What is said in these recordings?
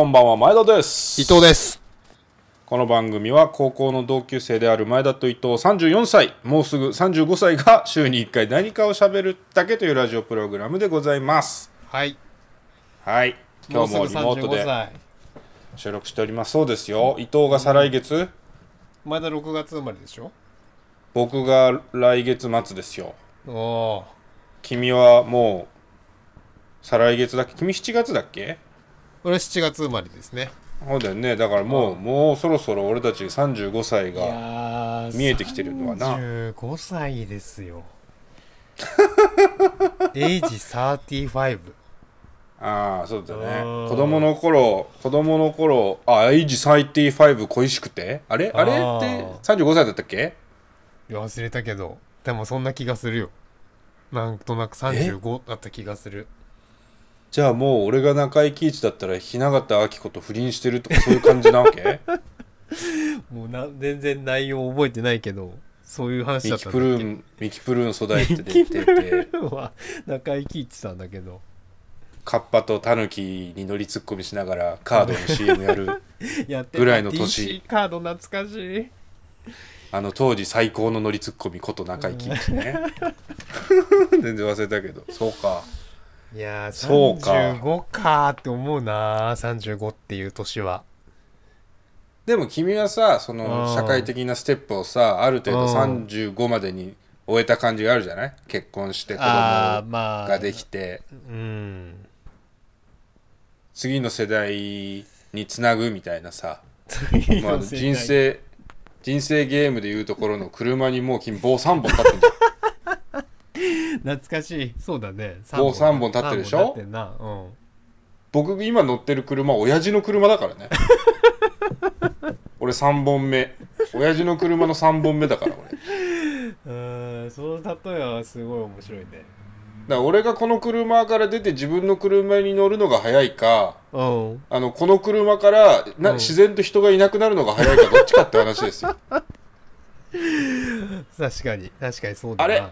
こんばんは前田です。伊藤です。この番組は高校の同級生である前田と伊藤34歳もうすぐ35歳が週に1回何かをしゃべるだけというラジオプログラムでございます。はい。はい。今日もリモートもうすぐ35で歳。収録しております。そうですよ。伊藤が再来月まだ6月生まれでしょ？僕が来月末ですよ。おお君はもう再来月だっけ？君7月だっけ？俺7月生まれですね。そうだよね。だからもうもうそろそろ俺たち35歳いがやー見えてきてるのはな。35歳ですよ。エイジ35ああそうだね。うん。子供の頃子供の頃あエイジ35恋しくて？あれ？あれあーって35歳だったっけ？いや忘れたけど。でもそんな気がするよ。なんとなく35だった気がするじゃあもう俺が中井貴一だったら雛形あき子と不倫してるとかそういう感じなわけ？もうな全然内容覚えてないけどそういう話だったんだっけ？ミキプルーンミキプルーン育てて出てて。は中井貴一さんだけどカッパとタヌキに乗りツッコミしながらカードの CM やるぐらいの年。カード懐かしい。あの当時最高の乗りツッコミこと中井貴一ね。全然忘れたけど。そうかいやーそうか。35かーって思うなー35っていう年は。でも君はさそのうん。社会的なステップをさある程度うん。35までに終えた感じがあるじゃない？結婚して子供ができて。うん。次の世代につなぐみたいなさ、次まあ、人生人生ゲームでいうところの車にもう君棒3本立ってんじゃん懐かしい。そうだね。棒三本立ってるでしょ？うん。僕今乗ってる車親父の車だからね。俺3本目。親父の車の3本目だから俺。うーんその例えはすごい面白いね。だ俺がこの車から出て自分の車に乗るのが早いかうん。あのこの車からな、うん。自然と人がいなくなるのが早いかどっちかって話ですよ。確かに。確かにそうだな。あれ？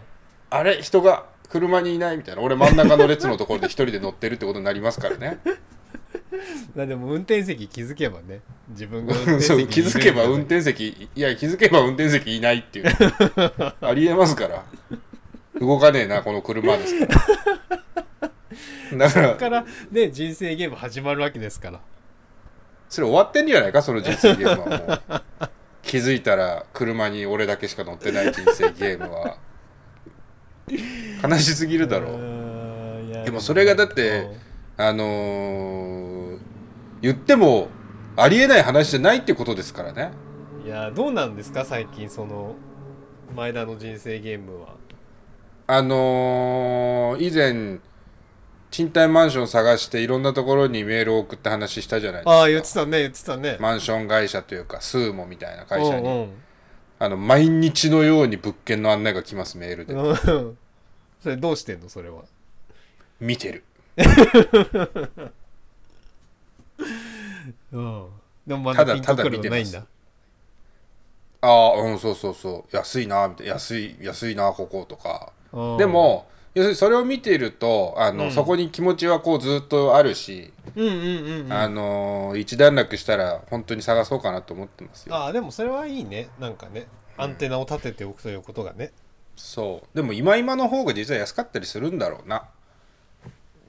あれ人が車にいないみたいな。俺真ん中の列のところで一人で乗ってるってことになりますからね。まあでも運転席気づけばね。自分が運転席 に気づけば運転席いや気づけば運転席いないっていう。ありえますから。動かねえなこの車ですから。だからそっからね人生ゲーム始まるわけですから。それ終わってんじゃないかその人生ゲームはもう。気づいたら車に俺だけしか乗ってない人生ゲームは 悲しすぎるだろう。でもそれがだってあのー言ってもありえない話じゃないってことですからね。うんいやどうなんですか？最近その前田の人生ゲームは。あのー以前賃貸マンション探していろんなところにメールを送った話したじゃないですか。ああ言ってたね言ってたね。マンション会社というかスーモみたいな会社に。うんうんあの毎日のように物件の案内が来ますメールで。うん。それどうしてんのそれは？見てる。うん。でもまただだピンとくるただ見てます。のないんだ。ああうんそうそうそう。安いなみたいな。安い安いなこことか。うん。でも要するにそれを見ているとあの、うん。そこに気持ちはこうずっとあるし、うんうんうんうん。あのー一段落したら本当に探そうかなと思ってますよ。ああでもそれはいいね。なんかね。アンテナを立てておくということがね。そう。でも今今の方が実は安かったりするんだろうな。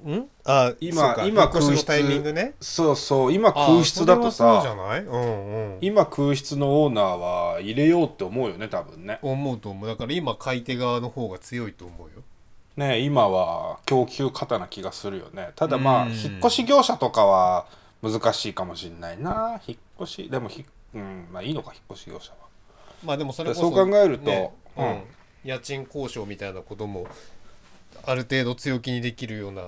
うん？あ今そうか。今引っ越し空室のタイミングね。そうそう。今あ空室だとそれはそうじゃさない？うんうん。今空室のオーナーは入れようって思うよね多分ね。思うと思う。だから今買い手側の方が強いと思うよね今は供給過多な気がするよね。ただまあうん。引っ越し業者とかは難しいかもしれないな。引っ越しでもひうんまあいいのか引っ越し業者は。まあでもそれこそそう考えるとねううん。ん、家賃交渉みたいなこともある程度強気にできるような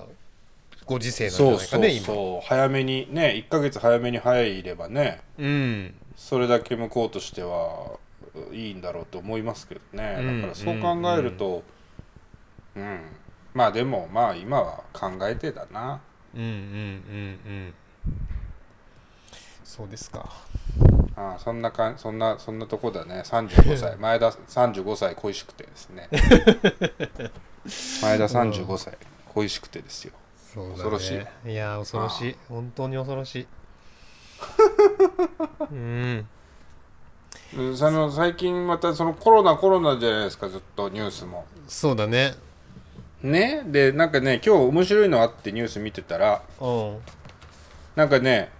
ご時世なんじゃそうそうないかね今。そう早めにね1ヶ月早めに入ればねうん。それだけ向こうとしてはいいんだろうと思いますけどね。うんだからそう考えるとうん、まあでもまあ今は考えてだな。うんうんうんうん。そうですか。ああそんなかんそんなそんなとこだね。35歳。前田35歳恋しくてですね。前田35歳恋しくてですよ。そうだね。恐ろしい。や恐ろしい。本当に恐ろしい。う んうん。その最近またそのコロナコロナじゃないですかずっとニュースも。そうだねね。でなんかね今日面白いのあってニュース見てたらうんなんかね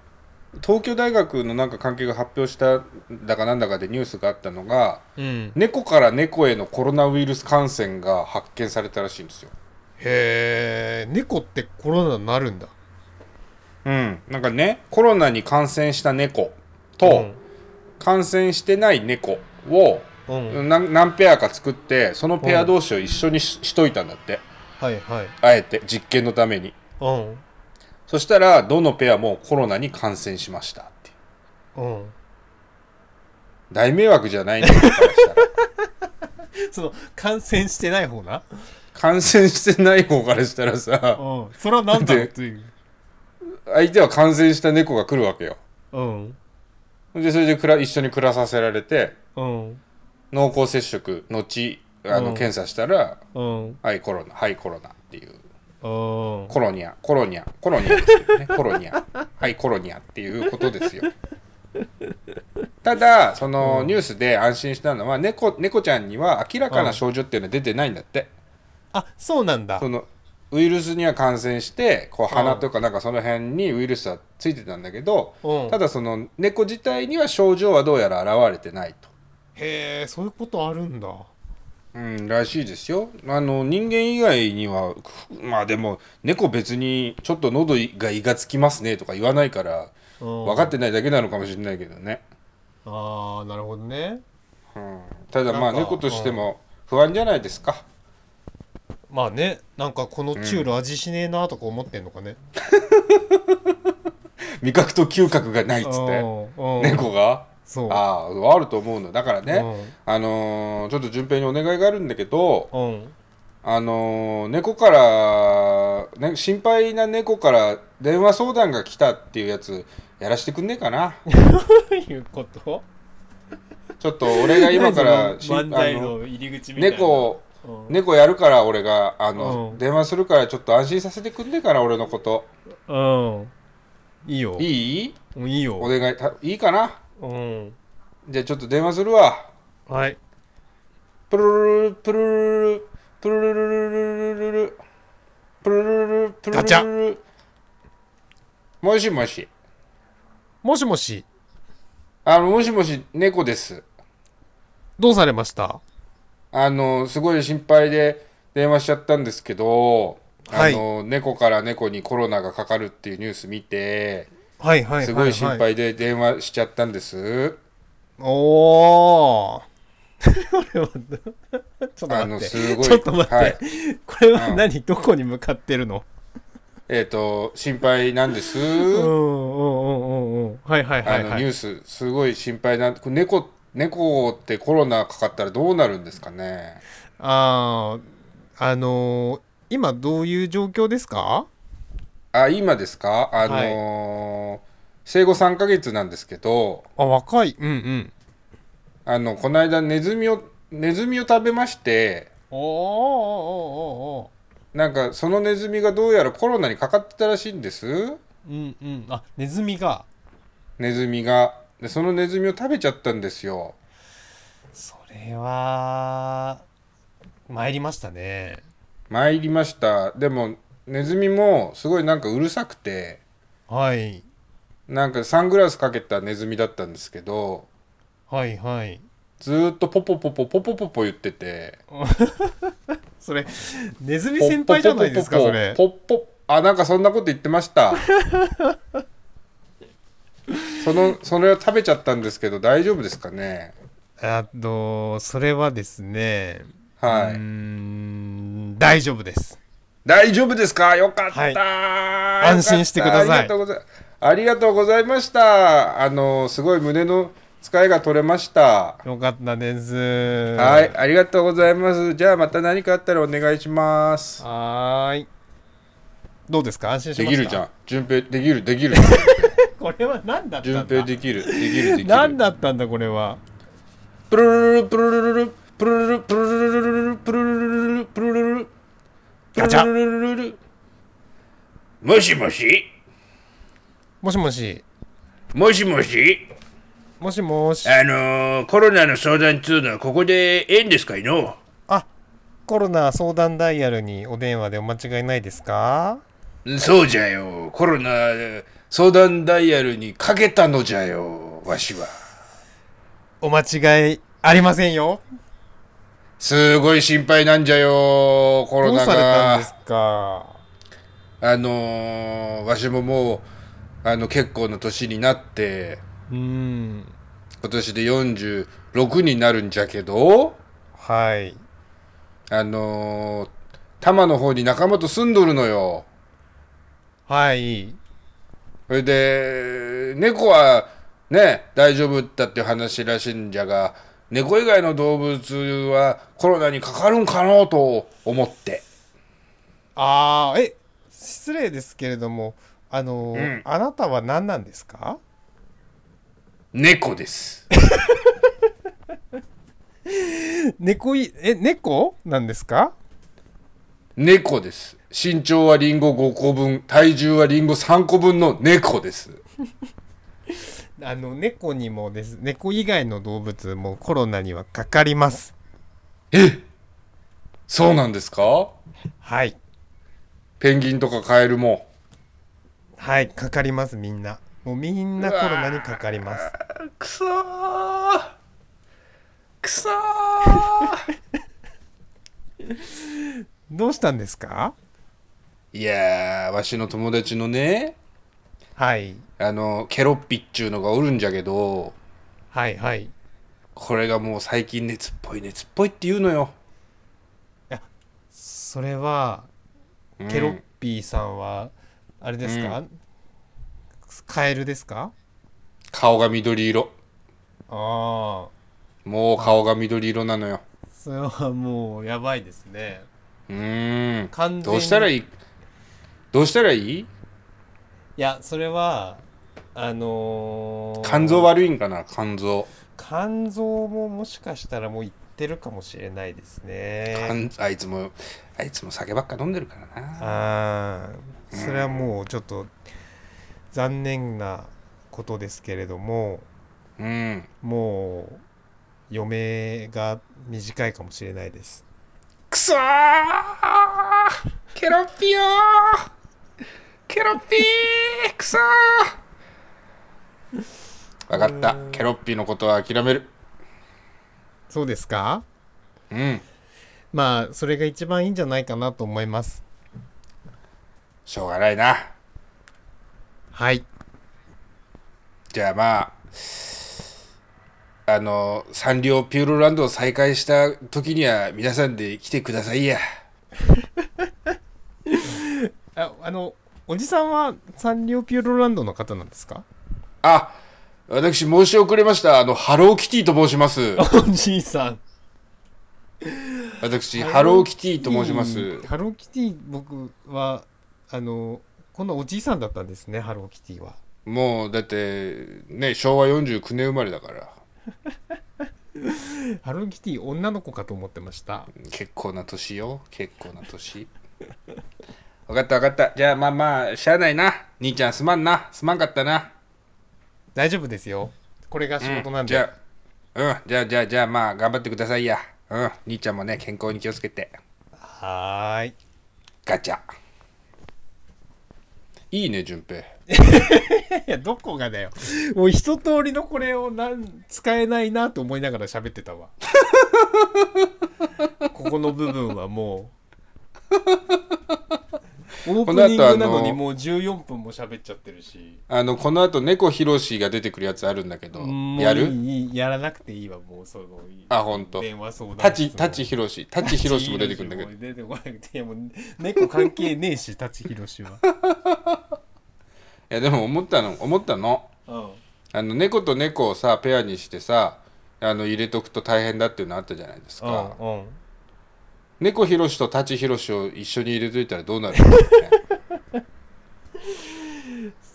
東京大学のなんか関係が発表しただかなんだかでニュースがあったのがうん。猫から猫へのコロナウイルス感染が発見されたらしいんですよ。へえ猫ってコロナになるんだ。うん。なんかねコロナに感染した猫と、感染してない猫をうん、うん何何ペアか作ってそのペア同士を一緒にししといたんだってはいはい。あえて実験のために。うん。そしたらどのペアもコロナに感染しましたって。いううん。大迷惑じゃないのかからしたらその感染してない方な？感染してない方からしたらさ。うん。それは何だろうっていう。相手は感染した猫が来るわけよ。うん。でそれでくら一緒に暮らさせられてうん。濃厚接触後あのうん。検査したらうん。はいコロナはいコロナっていう。うん。コロニアコロニアコロニアですけどね。コロニア。はいコロニアっていうことですよ。ただそのニュースで安心したのは猫猫ちゃんには明らかな症状っていうのは出てないんだって。あそうなんだ。そのウイルスには感染してこう鼻とかなんかその辺にウイルスはついてたんだけどうん。ただその猫自体には症状はどうやら現れてないと。へえそういうことあるんだうん、らしいですよ。あの人間以外にはふまあでも猫別にちょっと喉が胃がつきますねとか言わないから分分かってないだけなのかもしれないけどね、ああなるほどね。うん、ただまあ猫としても不安じゃないですか。まあねなんかこのチュール味しねえなとか思ってんのかね、味覚と嗅覚がないっつって。うんうん。猫が？そう。あああると思うの。だからね、うあのーちょっと順平にお願いがあるんだけどんうん。あのー猫から、ね、心配な猫から電話相談が来たっていうやつやらしてくんねえかな。いうこと？ちょっと俺が今から猫うん。猫やるから俺があの、うん。電話するからちょっと安心させてくんねえかな俺のこと。うん。いいよ。いい？うんいいよ。お願いたいいかな？うん。じゃあちょっと電話するわ。はい。プルルルプルルルプルルルルルルルプルルルルプルル。ルルもしもし。もしもし。あのもしもし猫です。どうされました？あのすごい心配で電話しちゃったんですけど、はい。あの猫から猫にコロナがかかるっていうニュース見てはいはいはい、はい、すごい心配で電話しちゃったんです。おおこれはちょっとあの待って。すごいちょっと待って、はい。これは何、どこに向かってるの？えっ、と心配なんです。うんうんうんうんうん。はいはいはあのニュースすごい心配なこれ猫猫ってコロナかかったらどうなるんですかね？あーあのー今どういう状況ですか？あ今ですか？あのー生後3ヶ月なんですけどあ若い。うんうん。あのこの間ネズミをネズミを食べましておーおーおーおー。なんかそのネズミがどうやらコロナにかかってたらしいんです。うんうん。あネズミが。ネズミが。でそのネズミを食べちゃったんですよ。それは参りましたね。参りました。でもネズミもすごいなんかうるさくてはい。なんかサングラスかけたネズミだったんですけどはいはい。ずーっとポポポポポポポポ言ってて。それネズミ先輩じゃないですかそれ。ポポポあなんかそんなこと言ってました。そのそれを食べちゃったんですけど大丈夫ですかね？あとそれはですね。はい、大丈夫です大丈夫ですか？よかった、はい。安心してください。ありがとうございました。あのすごい胸の使いが取れました。よかったです。はいありがとうございます。じゃあまた何かあったらお願いします。はーい。どうですか？安心しました？できるじゃん。順平できるできる。これは何だった順んだ？平できるできるできる。何だったんだ？これは。プルルルプルルルルプルルルプルルルプルルルルプルルルガチャ。プルルルルもしもし。もしもし。もしもし。もしもし。あのー、コロナの相談っつうのはここでええんですか？いの。あコロナ相談ダイヤルにお電話でお間違いないですか？そうじゃよ。コロナ相談ダイヤルにかけたのじゃよわしは。お間違いありませんよすごい心配なんじゃよコロナどうされたんですがか？あのー、わしももうあの結構な年になって。うん。今年で46になるんじゃけど。はい。あのー、多摩の方に仲間と住んどるのよ。はい。それで猫はね大丈夫だっていう話らしいんじゃが猫以外の動物はコロナにかかるんかのと思って。ああえ失礼ですけれどもあの、うん。あなたは何なんですか？猫です。猫いえ猫なんですか？猫です。身長はリンゴ5個分体重はリンゴ3個分の猫です あの猫にもです。猫以外の動物もコロナにはかかります。え？そうなんですか？はい。ペンギンとかカエルも？はいかかりますみんな。もうみんなコロナにかかります。くそー。くそー。どうしたんですか？いやーわしの友達のねはい。あのケロッピっちゅうのがおるんじゃけどはいはい。これがもう最近熱っぽい熱っぽいって言うのよ、それはうん。ケロッピーさんはあれですか、カエルですか？顔が緑色。ああもう顔が緑色なのよ。それはもうやばいですね。うーん。完全にどうしたらいい？どうしたらいいい？やそれはあのー肝臓悪いんかな？肝臓。肝臓ももしかしたらもういってるかもしれないですね。肝あいつもあいつも酒ばっか飲んでるからな。ああそれはもうちょっと残念なことですけれどもうん。もう余命が短いかもしれないです。くそー！ケロッピよーケロッピーくそー。わかった。ケロッピのことは諦める。そうですか？うん。まあそれが一番いいんじゃないかなと思います。しょうがないな。はい。じゃあまああのサンリオピューロランドを再開した時には皆さんで来てくださいや。ああのおじさんはサンリオピューロランドの方なんですか？あ私申し遅れました。あのハローキティと申します。おじいさん。私ハローキティと申します。ハローキティ。僕はあのこのおじいさんだったんですねハローキティは。もうだってね昭和49年生まれだから。ハローキティ女の子かと思ってました。結構な年よ。結構な年分かった分かった。じゃあまあまあしゃあないな。兄ちゃんすまんな。すまんかったな。大丈夫ですよ。これが仕事なんで、じゃあうんじゃあじゃあじゃあまあ頑張ってくださいや。うん兄ちゃんもね健康に気をつけて。はーい。ガチャ。いいね順平。いやどこがだよ。もう一通りのこれをなん使えないなと思いながら喋ってたわ。ここの部分はもうオープニングなのにもう14分も喋っちゃってるし。あのこの後猫ひろしが出てくるやつあるんだけどやる？いいやらなくていいわもうそのあほんと電話相談タチタチひろしタチひろしも出てくるんだけど。ど出てこなくてい。やもう猫関係ねえし タチヒロシは。いやでも思ったの思ったの。うん。あの猫と猫をさペアにしてさあの入れとくと大変だっていうのあったじゃないですか、うんうん猫ひろしとタチひろしを一緒に入れといたらどうなるんですかね。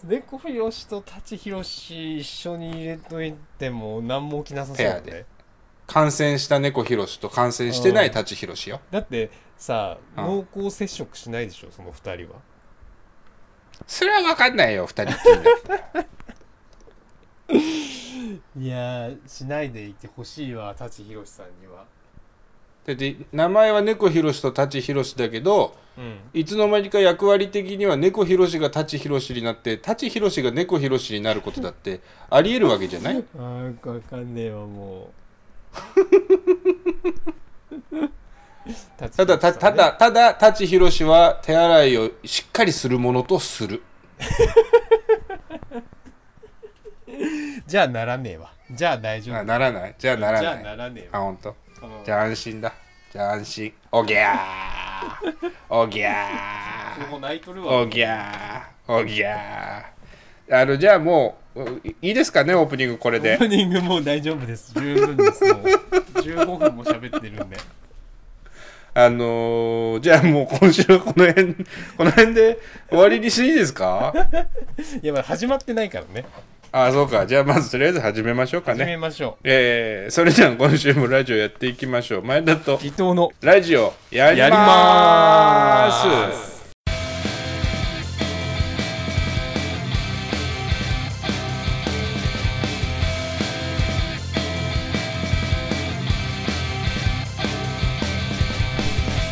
猫ひろしとタチヒロシ一緒に入れといても何も起きなさそうだね。感染した猫ひろしと感染してないタチひろしよ。だってさうん。濃厚接触しないでしょその二人は。それは分かんないよ二人っきりだったら。いやーしないでいてほしいわ舘ひろしさんにはだって名前は猫ひろしと舘ひろしだけどうん。いつの間にか役割的には猫ひろしが舘ひろしになって舘ひろしが猫ひろしになることだってありえるわけじゃない？あーわかんねえわもう。ただたただただ舘ひろしは手洗いをしっかりするものとする。じゃあならねえわ。じゃあ大丈夫。あならない。じゃあならじゃあないならねえわ。あ本当。うん。じゃあ安心だ。じゃあ安心。おぎゃー。おぎゃー。もう泣いとるわ。おぎゃー。おぎゃー。あのじゃあもういいいですかねオープニングこれオーでプニングもう大丈夫です。十分ですもう。15分も喋ってるんで。あのー、じゃあもう今週はこの辺この辺で終わりにしていいですか？いやまだ始まってないからねあそうか。じゃあまずとりあえず始めましょうか始めねましょえー、それじゃあ今週もラジオやっていきましょう。前田とう伊藤のラジオやりまやりまーーす。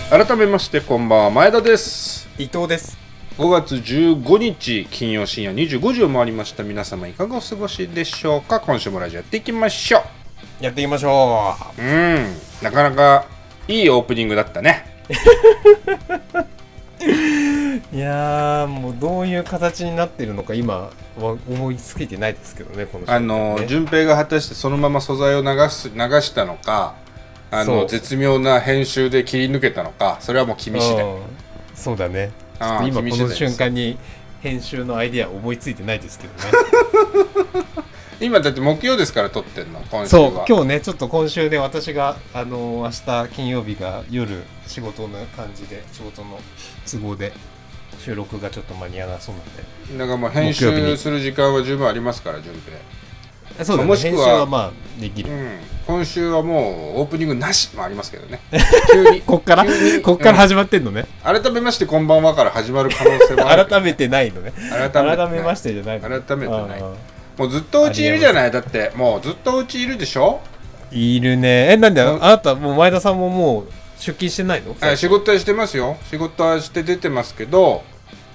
改めましてこんばんは前田です。伊藤です5月15日金曜深夜25時を回りました。皆様いかがお過ごしでしょうか。今週もラジオやっていきましょやっていきましょう。うん。なかなかいいオープニングだったね。う いやーもうどういう形になってるのか今は思いつけてないですけどねこのあのね。順平が果たしてそのまま素材を流す流したのかあの絶妙な編集で切り抜けたのかそれはもう君次第。うん。そうだね今この瞬間に編集のアイデア思いついてないですけどね。今だって木曜ですから撮ってんの今週そうは今日ねちょっと今週で私があの明日金曜日が夜仕事の感じで仕事の都合で収録がちょっと間に合わなそうなんで。だからもう編集する時間は十分ありますから順平。えそうだね。もしくは編集はまあできる、うん、今週はもうオープニングなしもありますけどね。急に。こっからこっから始まってんのね、改めましてこんばんはから始まる可能性もある。改めてないのね。改改めまししてじゃないの改めてない。あもうずっとうちいるじゃない。だってもうずっとうちいるでしょ？ーいるね。えなんであうん。なたもう前田さんももう出勤してないの？あ仕事はしてますよ。仕事はして出てますけど、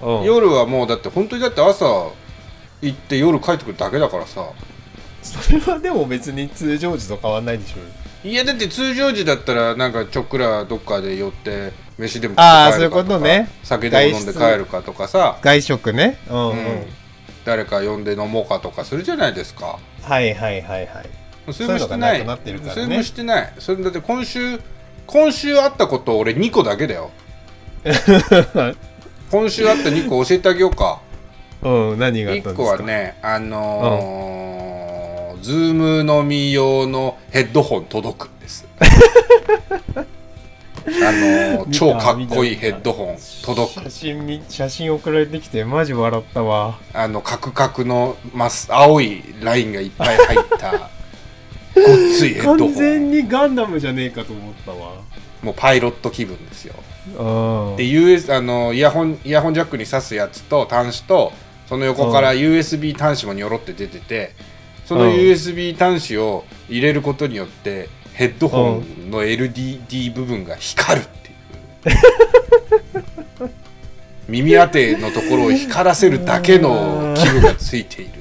うん。夜はもうだって本当にだって朝行って夜帰ってくるだけだからさそれはでも別に通常時と変わんないでしょいやだって通常時だったらなんかちょっくらどっかで寄って飯でも食って帰るかそういうことね。酒でも飲んで帰るかとかさ、外食ね。うんうん、うん。誰か呼んで飲もうかとかするじゃないですか。はいはいはいはい。それもしてない。それもしてない。それだって今週今週あったこと俺2個だけだよ。今週あった2個教えてあげようか。うん何があったん1ですか？個はねあのーズーム飲み用のヘッドホン届くんです。あの超かっこいいヘッドホン届く。写真み写真送られてきてマジ笑ったわ。あのカクカクのマス青いラインがいっぱい入った ごっついヘッドホン。完全にガンダムじゃねえかと思ったわ。もうパイロット気分ですよ。うんで US あのイヤホンイヤホンジャックに挿すやつと端子とその横から USB 端子もにょろって出ててそのうん。USB 端子を入れることによってヘッドホンの LDD 部分が光るっていう。耳当てのところを光らせるだけの器具がついている。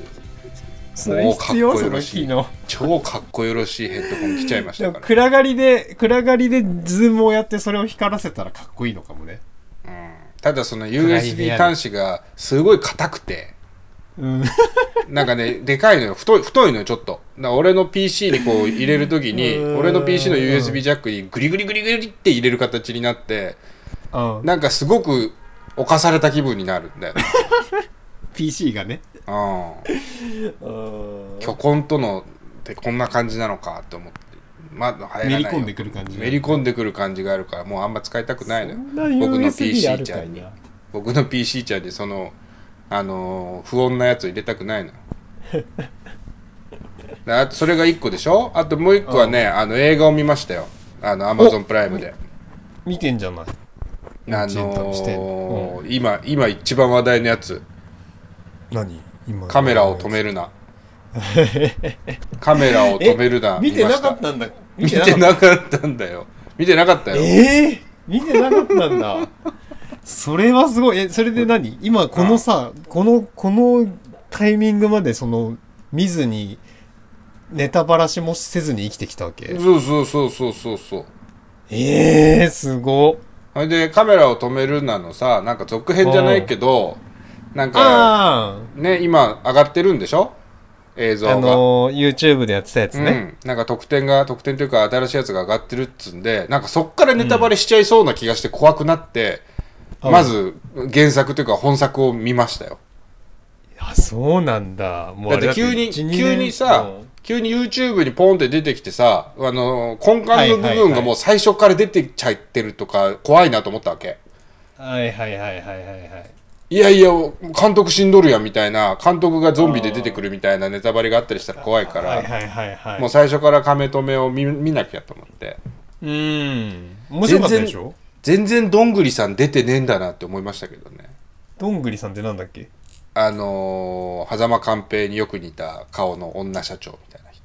それ必要？その機能？超かっこよろしいヘッドホン来ちゃいましたから、暗がりで暗がりでズームをやってそれを光らせたらかっこいいのかもね。うん。ただその USB 端子がすごい硬くてうんなんかね、でかいのよ。太い、太いのよ、ちょっと。俺の PC にこう入れるときに、うん俺の PC の USB ジャックにグリグリグリグリって入れる形になって、うんなんかすごく侵された気分になるんだよね。PC がねうん。うん巨根とのってこんな感じなのかって思って。まだ入らないよめり込んでくる感じめり込んでくる感じがあるから、もうあんま使いたくないのよ僕の PC ちゃんに。僕の PC ちゃんでその、あのー不穏なやつを入れたくないのあとそれが1個でしょ？あともう1個はね、あの映画を見ましたよ。あの Amazon プライムで。見てんじゃない？あのー今今一番話題のやつ。何？今カメラを止めるな。カメラを止めるな見てなか見ったんだ見てなかったんだよ。見てなかったよ。ええ見てなかったんだそれはすごい。えそれで何？今このさこのこのタイミングまでその見ずにネタばらしもせずに生きてきたわけ？そうそうそうそうそうそう。ええすごっ。それでカメラを止めるなのさなんか続編じゃないけどなんかあね今上がってるんでしょ？映像あが、あのー YouTube でやってたやつね、うん、なんか得点が得点というか新しいやつが上がってるっつんでなんかそっからネタバレしちゃいそうな気がして怖くなって、うんまず原作というか本作を見ましたよ。あそうなんだ。もうだって急に1 2急にさ、急に YouTube にポンって出てきてさあの根幹の部分がもう最初から出てちゃってるとか怖いなと思ったわけ。はいはいはいはいはいはい。いやいや監督死んどるやんみたいな監督がゾンビで出てくるみたいなネタバレがあったりしたら怖いから、はいはいはいはい。もう最初からカメ止めを見見なきゃと思って。うん。面白かったでしょ？全然どんぐりさん出てねえんだなって思いましたけどね。どんぐりさんってなんだっけ？あのー、狭間寛平によく似た顔の女社長みたいな人。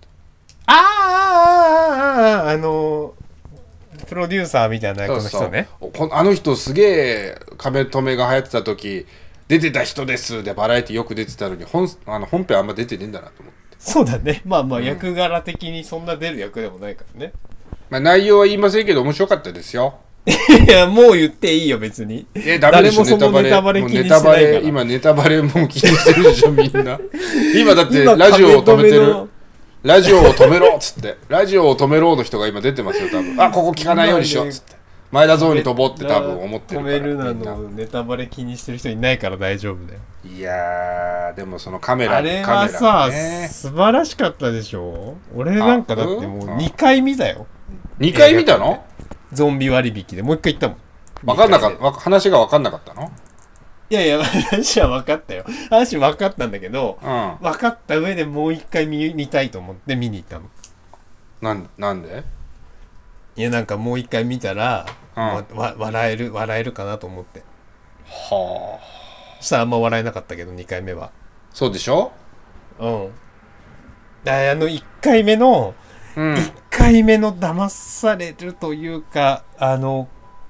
あーあーあーあーあのープロデューサーみたいな役の人ね。そうそう。こあの人すげえ亀止めが流行ってた時出てた人ですでバラエティよく出てたのに本あの本編あんま出てねえんだなと思って、そうだね。まあまあ役柄的にそんな出る役でもないからね。まあ、内容は言いませんけど面白かったですよ いやもう言っていいよ別に。えダメでしょネタバレ。もう気にしてネタバ今ネタバレも気にしてるでしょみんな。今だって今ラジオを止めてる。ラジオを止めろっつって。ラジオを止めろの人が今出てますよ多分。あここ聞かないようにしようっつって。前田ゾーンに飛ぼうって多分思ってるから止めるなのネタバレ気にしてる人いないから大丈夫だよ。いやーでもそのカメラあれカメラはさ、ね。素晴らしかったでしょ。俺なんかだってもううん？2回見たよ。2回見たの？ゾンビ割引でもう1回行ったもん。分かんなかったわ話が分かんなかったの？でいやいや話は分かったよ。話分かったんだけどうん。分かった上でもう1回見見たいと思って見に行ったの。なんなんで？いやなんかもう1回見たら、うん。わわ笑える笑えるかなと思って。はあ。そしたらあんま笑えなかったけど2回目は。そうでしょ？うん。ああの1回目のうん1回目の騙されるというかあの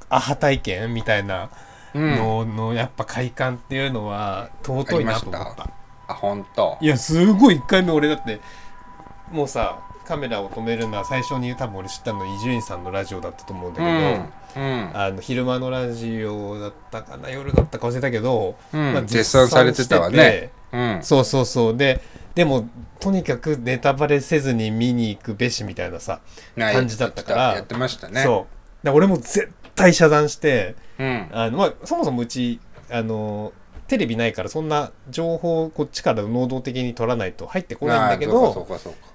アハ体験みたいなうん。ののやっぱ快感っていうのは尊いなと思った。あ本当？いやすごい1回目俺だってもうさカメラを止めるのは最初に多分俺知ったの伊集院さんのラジオだったと思うんだうけど、ん。うん。あの昼間のラジオだったかな？夜だったか忘れたけど、うん。まあ絶賛されてたわね。うん。そうそうそう。ででもとにかくネタバレせずに見に行くべしみたいなさな感じだったから。やってましたね。そう。で俺も絶対遮断してうん。あの、まあ、そもそもうちあのテレビないからそんな情報をこっちから能動的に取らないと入ってこないんだけあど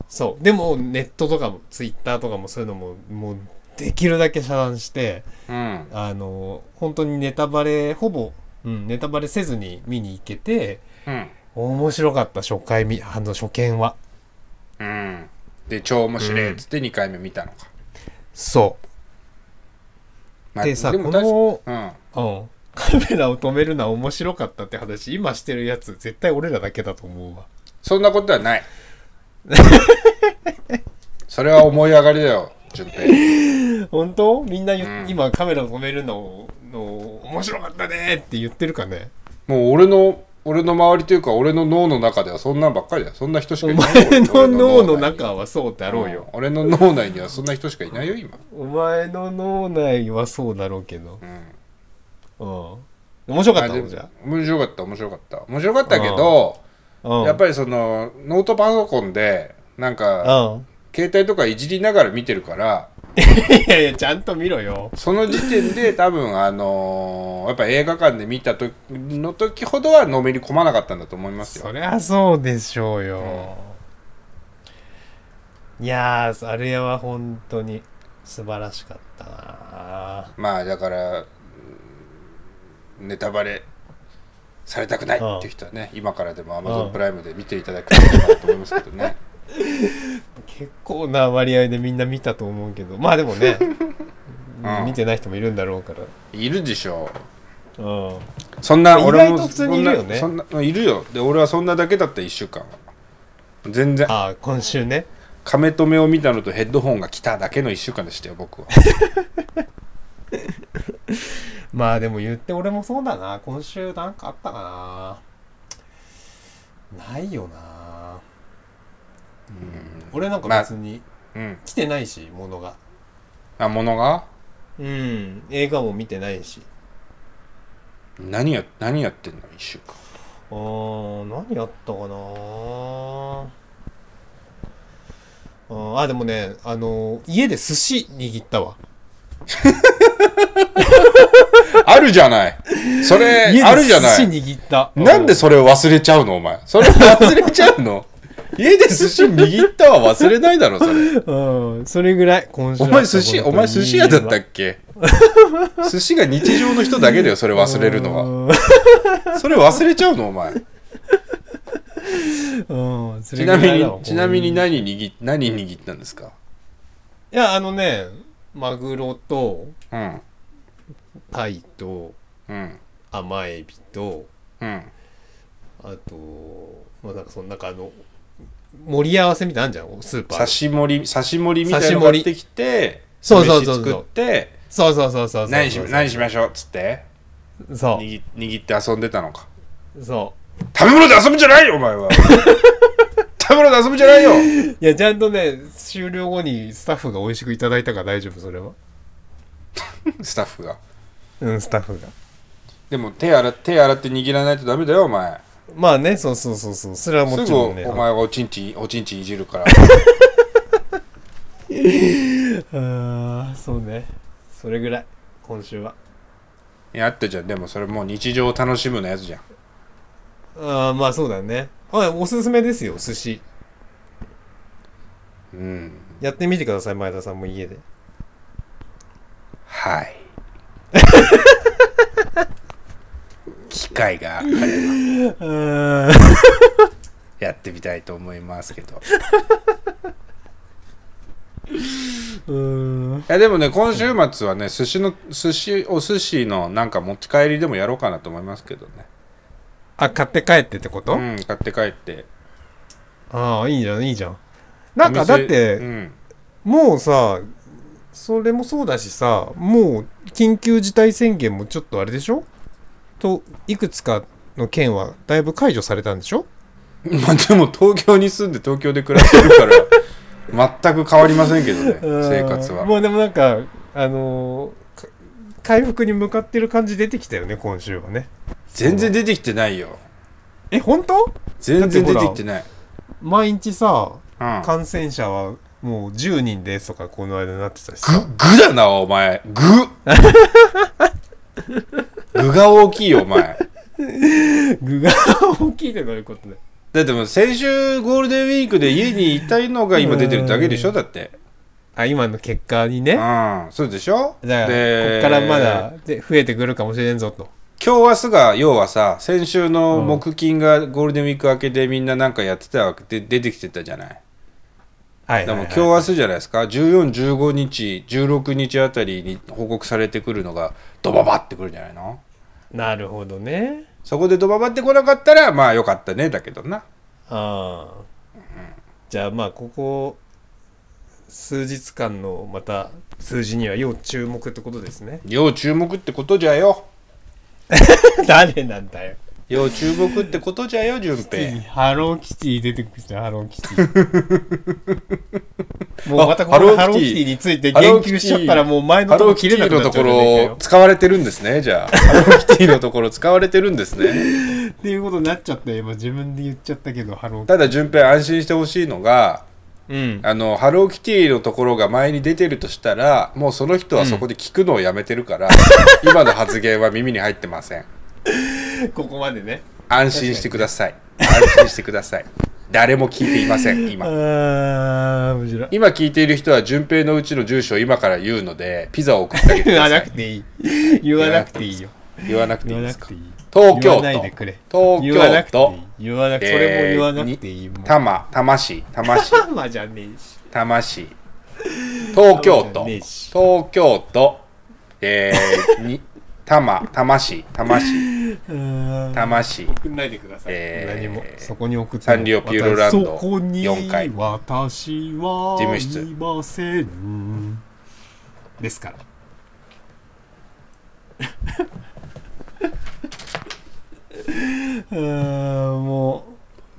そう。でもネットとかもツイッターとかもそういうのももうできるだけ遮断してうん。あの本当にネタバレほぼ、うん、ネタバレせずに見に行けてうん面白かった初回見あの初見は。うん。で超面白いっつって2回目見たのか。そう。まあでさこの、うん。うん、カメラを止めるのは面白かったって話。今してるやつ絶対俺らだけだと思うわ。そんなことはない。それは思い上がりだよ順平。本当？みんな今カメラを止めるのの面白かったねって言ってるかね？もう俺の俺の周りというか俺の脳の中ではそんなんばっかりだよ。そんな人しおかいない前の俺脳の中はそうだろうよ。ん。俺の脳内にはそんな人しかいないよ今。お前の脳内はそうだろうけど。うん。うん。面白かったじゃ面白かった面白かった。面白かったけどあうん。やっぱりそのノートパソコンでなんかうん。携帯とかいじりながら見てるからいやいやちゃんと見ろよ。その時点で多分あのーやっぱ映画館で見た時の時ほどはのめり込まなかったんだと思いますよ。そりゃそうでしょうよ、いやーあれは本当に素晴らしかったな。まあだからうんネタバレされたくないっていう人はね今からでもうん。Amazon プライムで見ていただければなと思いますけどね結構な割合でみんな見たと思うけど。まあでもね、うん。見てない人もいるんだろうから。いるでしょう。うん。そんな意俺も外と普通にいるよね。そんなそんないるよ。で俺はそんなだけだった1週間。は全然。ああ今週ね。亀止めを見たのとヘッドホンが来ただけの1週間でしたよ僕は。まあでも言って俺もそうだな。今週なんかあったかな。ないよな俺なんか別にうん。来てないし、ものが。あものが？うん。映画も見てないし。何や何やってんの？1週間。あー何やったかなあーあでもねあの家で寿司握ったわ。あるじゃない。それ家あるじゃなで寿司い握った。なんでそれを忘れちゃうのお前。それ忘れちゃうの？家で寿司握ったは忘れないだろそれ。うん。それぐらい今週お前寿司お前寿司屋だったっけ？寿司が日常の人だけだよそれ忘れるのは。はそれ忘れちゃうのお前。うん。ちなみにちなみに何握何握ったんですか？いやあのねマグロとうん。タイとうん。甘エビとうん。あとまあなんかそのなんかあの盛り合わせみたいなんじゃんスーパー。で刺し盛り刺し盛りみたいなの買ってきてそうそうそうそう。飯作ってそうそうそうそう何し何しましょうっつって。そ握握って遊んでたのか。う。そ食べ物で遊ぶんじゃないよお前は。食べ物で遊ぶんじゃないよ。う いやちゃんとね終了後にスタッフが美味しくいただいたから大丈夫それは。スタッフが。うんスタッフが。でも手洗手洗って握らないとダメだよお前まあねそうそうそうそうそれはもすぐちろんね。お前はおちんちんおちんちんいじるから。ああそうね。それぐらい今週は。いやあったじゃん。でもそれもう日常を楽しむのやつじゃん。ああまあそうだね。あおすすめですよ寿司。うん。やってみてください前田さんも家で。はい 機会があれば。うん。やってみたいと思いますけど。うん。いやでもね今週末はね寿司の寿司お寿司のなんか持ち帰りでもやろうかなと思いますけどね。あ買って帰ってってこと、うん買って帰って。ああいいじゃんいいじゃん。なんかだって、うん。もうさそれもそうだしさもう緊急事態宣言もちょっとあれでしょ？といくつかの県はだいぶ解除されたんでしょ？まあでも東京に住んで東京で暮らしてるから 全く変わりませんけどね生活は。もうでもなんかあのーか回復に向かってる感じ出てきたよね今週はね。全然出てきてないよ。え本当？全然出てきてない。毎日さうん。感染者はもう10人ですとかこの間なってたしぐさぐだなお前。ぐ 具が大きいよお前。具が大きいってどういうことだよ。だってもう先週ゴールデンウィークで家にいたいのが今出てるだけでしょだって。あ今の結果にね。うんそうでしょ？だからこでっからまだで増えてくるかもしれんぞと。今日明日が要はさ先週の木金がゴールデンウィーク明けでみんななんかやってたわけで出てきてたじゃない？はいでも今日明日じゃないですか？1415日16日あたりに報告されてくるのがドババってくるんじゃないの？なるほどね。そこでドババってこなかったらまあよかったねだけどな。ああ、じゃあまあここ数日間のまた数字には要注目ってことですね。要注目ってことじゃよ。誰なんだよ要注目ってことじゃよ順平。ハローキティ出てくるじゃんハローキティ。もうまたこハローキティ。のハローキティについて言及しちゃったらもう前のハローとこ切れキティのとこなくなっちゃうじゃねえかよろ使われてるんですねじゃあ。ハローキティのところ使われてるんですね。っていうことになっちゃったよ今自分で言っちゃったけどハローキテただ順平安心してほしいのがィうん。あのハローキティのところが前に出てるとしたらもうその人はそこで聞くのをやめてるから、今の発言は耳に入ってません ここまでね。安心してください。安心してください。誰も聞いていませんあ今今聞いている人は順平のうちの住所を今から言うのでピザを送ってあげてく言わださないくていい。言わなくていいよ。言わなくていいです。か言わなくていい。東京言わないで都くれ。東言わなくていい。京都言わなくてそれも言わなくていい。もん多摩多摩市多摩市まあじゃねえし。多摩市東京都。東京都。えー、に多摩多摩市多摩市うん。魂。送んないでください、えー。何もそこに送ってサンリオピューロランド。そこに4階私は事務室いません。ですから。も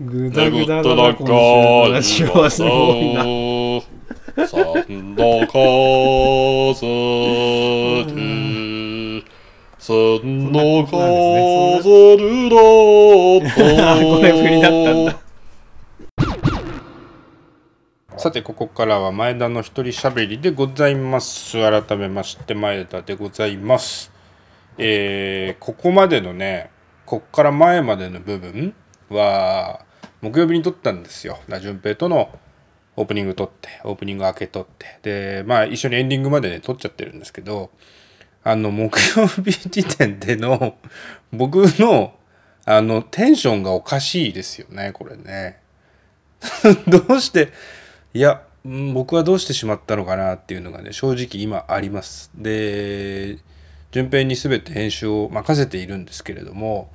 うぐだぐだだな今週のラジオはすごいな。三度風る三度風るだこれ振りだったんだ さてここからは前田の一人しゃべりでございます。改めまして前田でございます。えーここまでのねこっから前までの部分は木曜日に撮ったんですよ。な順平とのオープニング撮ってオープニング明け撮ってでまあ一緒にエンディングまでね撮っちゃってるんですけどあの木曜日時点での 僕のあのテンションがおかしいですよねこれね。どうしていや僕はどうしてしまったのかなっていうのがね正直今あります。で順平に全て編集を任せているんですけれども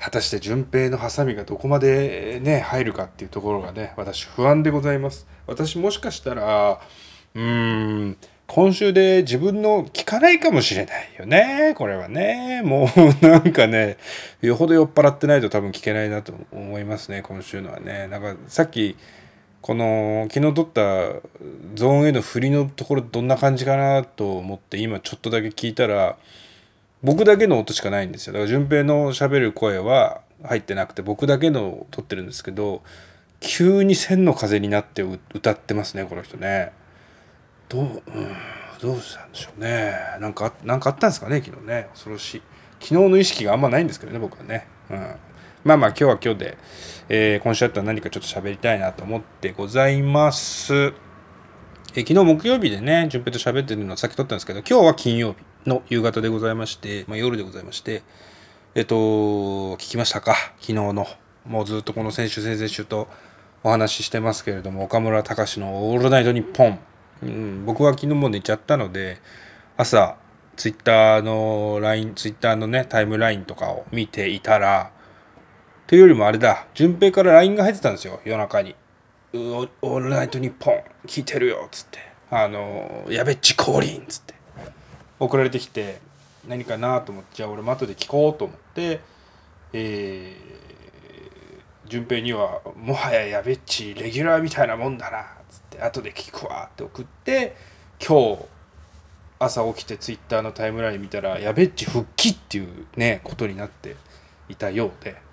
果たして順平のハサミがどこまでね入るかっていうところがね私不安でございます。私もしかしたらうーん今週で自分の聞かないかもしれないよねこれはね。もうなんかねよほど酔っ払ってないと多分聞けないなと思いますね今週のはね。なんかさっきこの昨日撮ったゾーンへの振りのところどんな感じかなと思って今ちょっとだけ聞いたら僕だけの音しかないんですよ。だから順平の喋る声は入ってなくて僕だけの撮ってるんですけど急に千の風になって歌ってますねこの人ね。どう、うん、どうしたんでしょうね。なんかなんかあったんですかね昨日ね。恐ろしい。昨日の意識があんまないんですけどね僕はね、うん、まあまあ今日は今日で、えー今週あったら何かちょっと喋りたいなと思ってございます。え昨日木曜日でね、順平と喋ってるのはさっき撮ったんですけど、今日は金曜日の夕方でございまして、まあ、夜でございまして、えっと、聞きましたか？昨日の。もうずっとこの先週、先々週とお話ししてますけれども、岡村隆史のオールナイトニッポン。うん、僕は昨日も寝ちゃったので、朝、ツイッターの LINE、ツイッターのね、タイムラインとかを見ていたら、というよりもあれだ、順平から LINE が入ってたんですよ、夜中に。オオールナイトニッポン聞いてるよっつって。あのやべっち降臨っつって。送られてきて何かなと思ってじゃあ俺も後で聞こうと思ってえー、順平には「もはややべっちレギュラーみたいなもんだな」って後で聞くわって送って今日朝起きてツイッターのタイムライン見たらやべっち復帰っていうねことになっていたようで。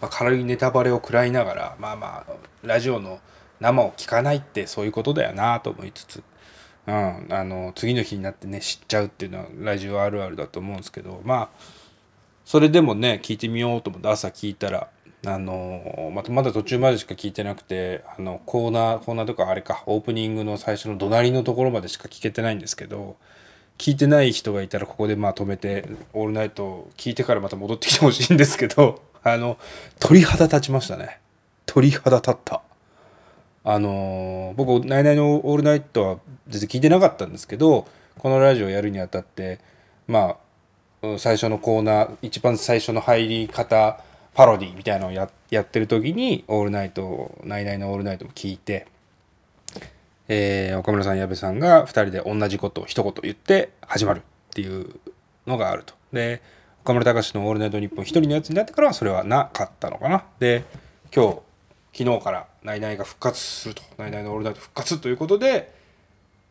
まあ、軽いネタバレを食らいながらまあまあラジオの生を聞かないってそういうことだよなと思いつつ、うん、あの次の日になってね知っちゃうっていうのはラジオあるあるだと思うんですけどまあそれでもね聞いてみようと思って朝聞いたらあのまたまだ途中までしか聞いてなくてあのコーナーコーナーとかあれかオープニングの最初の怒鳴りのところまでしか聞けてないんですけど聞いてない人がいたらここでまあ止めて「オールナイト」聞いてからまた戻ってきてほしいんですけど あの鳥肌立ちましたね。鳥肌立った。あの僕「ナイナイのオールナイト」は全然聞いてなかったんですけどこのラジオやるにあたってまあ最初のコーナー一番最初の入り方パロディみたいなのをややってる時に「オールナイト」「ナイナイのオールナイト」も聞いて、えー岡村さん矢部さんが2人で同じことを一言言って始まるっていうのがあると。で岡村隆史の「オールナイトニッポン」一人のやつになってからはそれはなかったのかな。で今日昨日から「ナイナイが復活すると「ナイナイのオールナイト復活」ということで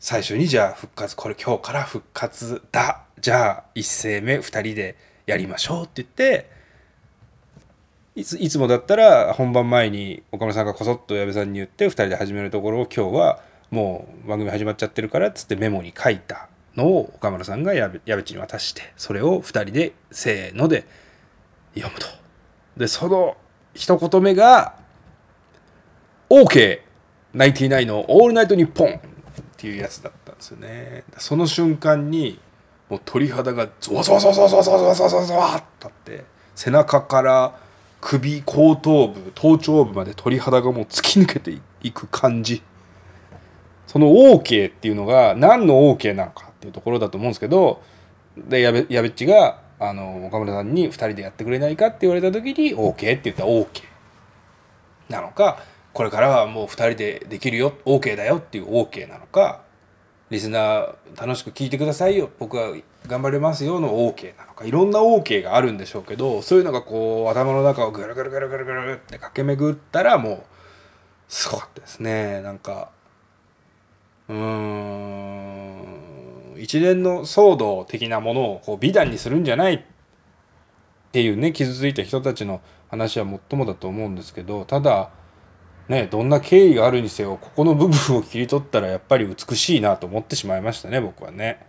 最初にじゃあ復活これ今日から復活だじゃあ一声目2人でやりましょうって言っていついつもだったら本番前に岡村さんがこそっと矢部さんに言って2人で始めるところを今日はもう番組始まっちゃってるからっつってメモに書いたのを岡村さんが矢部矢部ちに渡してそれを2人でせーので読むと。でその一言目が OK99 の「オールナイトニッポン」っていうやつだったんですよねその瞬間にもう鳥肌がゾワゾワゾワゾワゾワゾワゾワゾワって背中から首後頭部頭頂部まで鳥肌がもう突き抜けていく感じ。その OK っていうのが何の OK なのかっていうところだと思うんですけどでやべっちがあの岡村さんに2人でやってくれないかって言われた時に OK って言ったら OK なのかこれからはもう2人でできるよ OK だよっていう OK なのかリスナー楽しく聞いてくださいよ。僕は頑張れますよの OK なのかいろんな OK があるんでしょうけどそういうのがこう頭の中をぐるぐるぐるぐるぐるって駆け巡ったらもうすごかったですねなんかうーん一連の騒動的なものをこう美談にするんじゃないっていうね傷ついた人たちの話はもっともだと思うんですけどただねどんな経緯があるにせよここの部分を切り取ったらやっぱり美しいなと思ってしまいましたね僕はね。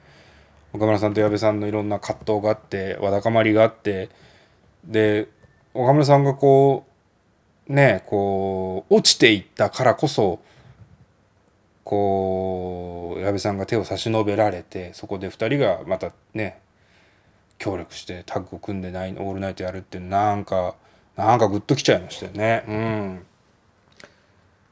岡村さんと矢部さんのいろんな葛藤があってわだかまりがあってで岡村さんがこうねこう落ちていったからこそこう矢部さんが手を差し伸べられてそこで2人がまたね協力してタッグを組んでないオールナイトやるってなんかなんかグッときちゃいましたよね。うん。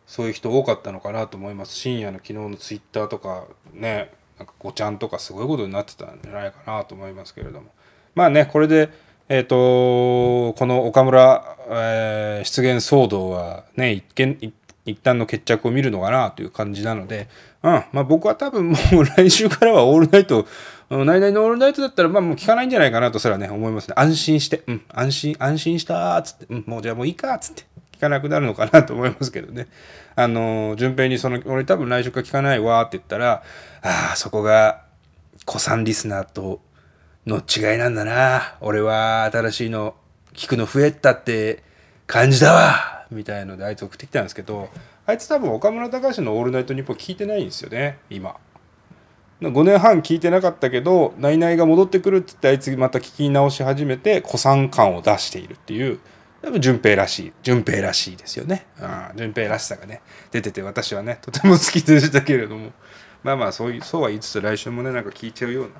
そういう人多かったのかなと思います。深夜の昨日のツイッターとかね。なんかごちゃんとかすごいことになってたんじゃないかなと思いますけれどもまあねこれでえっ、ー、とこの岡村、えー、出現騒動はね一見一旦の決着を見るのかなという感じなので、うん、まあ僕は多分もう来週からはオールナイト、ナイナイのオールナイトだったらまあもう聞かないんじゃないかなとすらね思いますね。安心して、うん、安心、安心したーっつって、うん、もうじゃあもういいかっつって。聞かなくなるのかなと思いますけどね。あの、順平にその、俺多分来週から聞かないわって言ったら、ああ、そこが、子さんリスナーとの違いなんだな。俺は新しいの聞くの増えたって感じだわみたいのであいつ送ってきたんですけどあいつ多分岡村隆史の「オールナイトニッポン」聞いてないんですよね今5年半聞いてなかったけど「ナイナイが戻ってくる」っつってあいつまた聞き直し始めて古参感を出しているっていう多分順平らしい順平らしいですよね。順平らしさがね出てて私はねとても好きでしたけれども。まあまあそういうそうは言いつつ来週もねなんか聞いちゃうような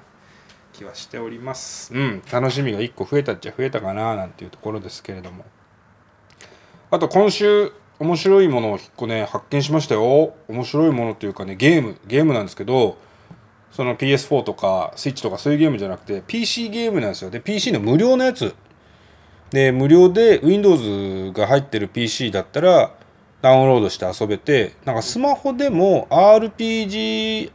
気はしております。うん楽しみが1個増えたっちゃ増えたかななんていうところですけれども。あと今週面白いものを1個ね発見しましたよ。面白いものっていうかねゲームゲームなんですけどその PS4 とか Switch とかそういうゲームじゃなくて PC ゲームなんですよ。で PC の無料のやつで無料で Windows が入ってる PC だったらダウンロードして遊べてなんかスマホでも RPG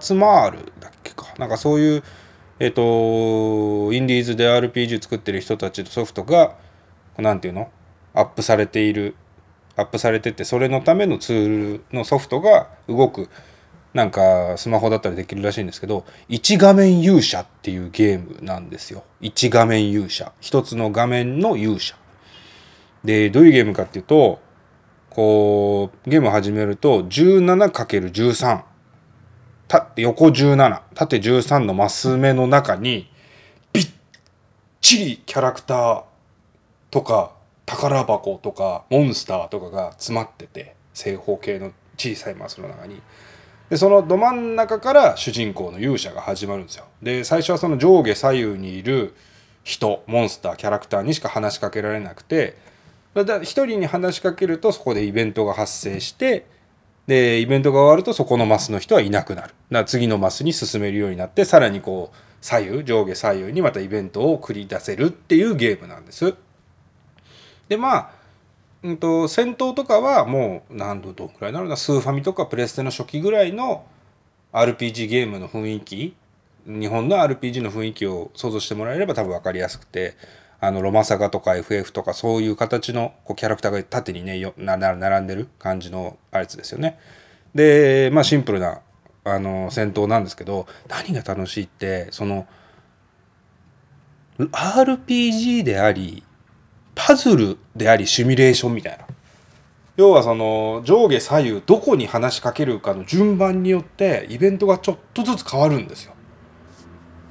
集まるだっけか。なんかそういうえっ、とインディーズで RPG 作ってる人たちのソフトが何て言うの？アップされている。アップされててそれのためのツールのソフトが動く。なんかスマホだったらできるらしいんですけど1画面勇者っていうゲームなんですよ。1画面勇者。一つの画面の勇者。でどういうゲームかっていうとこうゲームを始めると 17×13 横17縦13のマス目の中にびっちりキャラクターとか宝箱とかモンスターとかが詰まってて正方形の小さいマスの中に。でそのど真ん中から主人公の勇者が始まるんですよで最初はその上下左右にいる人モンスターキャラクターにしか話しかけられなくて一人に話しかけるとそこでイベントが発生してでイベントが終わるとそこのマスの人はいなくなるだから次のマスに進めるようになってさらにこう左右上下左右にまたイベントを繰り出せるっていうゲームなんです。でまあうんと、戦闘とかはもう何度どんくらいなのかスーファミとかプレステの初期ぐらいの RPG ゲームの雰囲気日本の RPG の雰囲気を想像してもらえれば多分分かりやすくてあのロマサガとか FF とかそういう形のこうキャラクターが縦にねよな並んでる感じのあいつですよね。でまあシンプルなあの戦闘なんですけど何が楽しいってその RPG でありパズルでありシミュレーションみたいな要はその上下左右どこに話しかけるかの順番によってイベントがちょっとずつ変わるんですよ。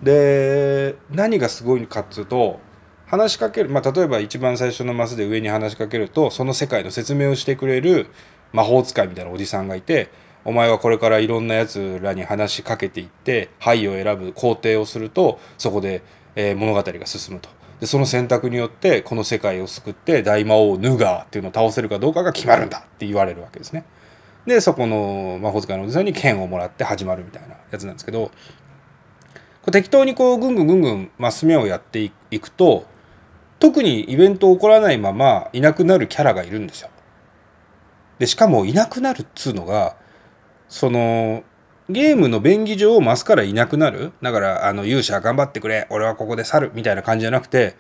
で何がすごいかっつうと話しかける、まあ、例えば一番最初のマスで上に話しかけるとその世界の説明をしてくれる魔法使いみたいなおじさんがいてお前はこれからいろんなやつらに話しかけていって「はい」を選ぶ工程をするとそこで、えー、物語が進むと。でその選択によってこの世界を救って大魔王ヌガーっていうのを倒せるかどうかが決まるんだって言われるわけですね。でそこの魔法使いのおじさんに剣をもらって始まるみたいなやつなんですけどう適当にこうぐんぐんぐんぐんマス目をやっていくと特にイベント起こらないままいなくなるキャラがいるんですよ。でしかもいなくなるっつうのがそのゲームの便宜上マスからいなくなる？だからあの勇者頑張ってくれ俺はここで去るみたいな感じじゃなくて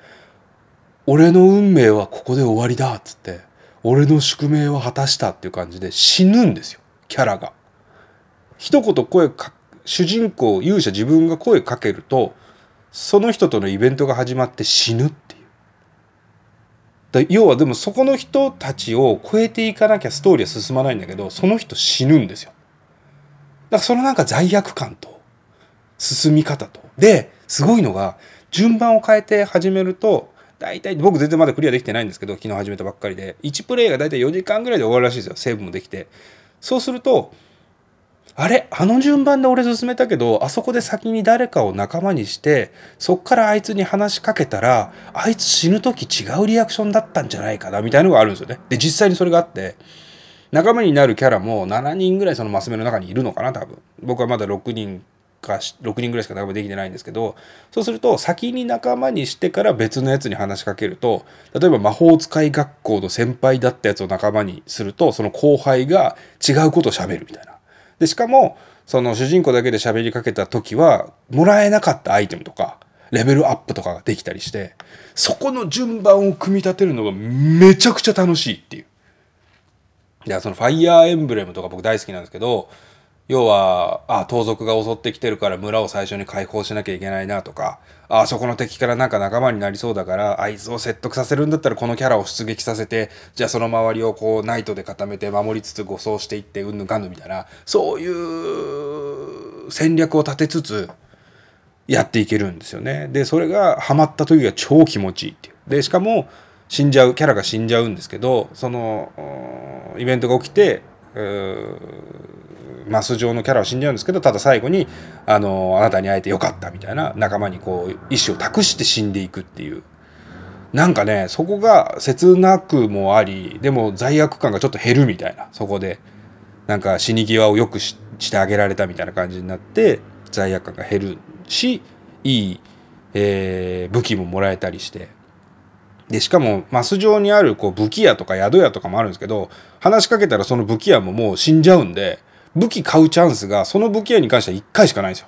俺の運命はここで終わりだっつって俺の宿命は果たしたっていう感じで死ぬんですよキャラが。一言声か主人公勇者自分が声かけるとその人とのイベントが始まって死ぬっていう。だ要はでもそこの人たちを超えていかなきゃストーリーは進まないんだけどその人死ぬんですよ。だからそのなんか罪悪感と進み方と。ですごいのが順番を変えて始めると大体僕全然まだクリアできてないんですけど昨日始めたばっかりで。1プレイが大体4時間ぐらいで終わるらしいですよ。セーブもできて。そうするとあれ？あの順番で俺進めたけどあそこで先に誰かを仲間にしてそっからあいつに話しかけたらあいつ死ぬ時違うリアクションだったんじゃないかなみたいなのがあるんですよね。で実際にそれがあって。仲間になるキャラも7人ぐらいそのマス目の中にいるのかな多分僕はまだ6人か6人ぐらいしか仲間できてないんですけどそうすると先に仲間にしてから別のやつに話しかけると例えば魔法使い学校の先輩だったやつを仲間にするとその後輩が違うことをしゃべるみたいな。でしかもその主人公だけで喋りかけた時はもらえなかったアイテムとかレベルアップとかができたりしてそこの順番を組み立てるのがめちゃくちゃ楽しいっていう。いやそのファイヤーエンブレムとか僕大好きなんですけど要はあ盗賊が襲ってきてるから村を最初に解放しなきゃいけないなとかあそこの敵からなんか仲間になりそうだからあいつを説得させるんだったらこのキャラを出撃させてじゃあその周りをこうナイトで固めて守りつつ護送していってうんぬかんぬみたいなそういう戦略を立てつつやっていけるんですよね。でそれがハマった時が超気持ちいいっていう。でしかも死んじゃうキャラが死んじゃうんですけどそのイベントが起きてマス上のキャラは死んじゃうんですけどただ最後にあのあなたに会えてよかったみたいな仲間にこう意志を託して死んでいくっていう。なんかねそこが切なくもありでも罪悪感がちょっと減るみたいなそこで。なんか死に際をよくしてあげられたみたいな感じになって罪悪感が減るしいい、えー、武器ももらえたりして。でしかもマス上にあるこう武器屋とか宿屋とかもあるんですけど話しかけたらその武器屋ももう死んじゃうんで武器買うチャンスがその武器屋に関しては1回しかないんですよ。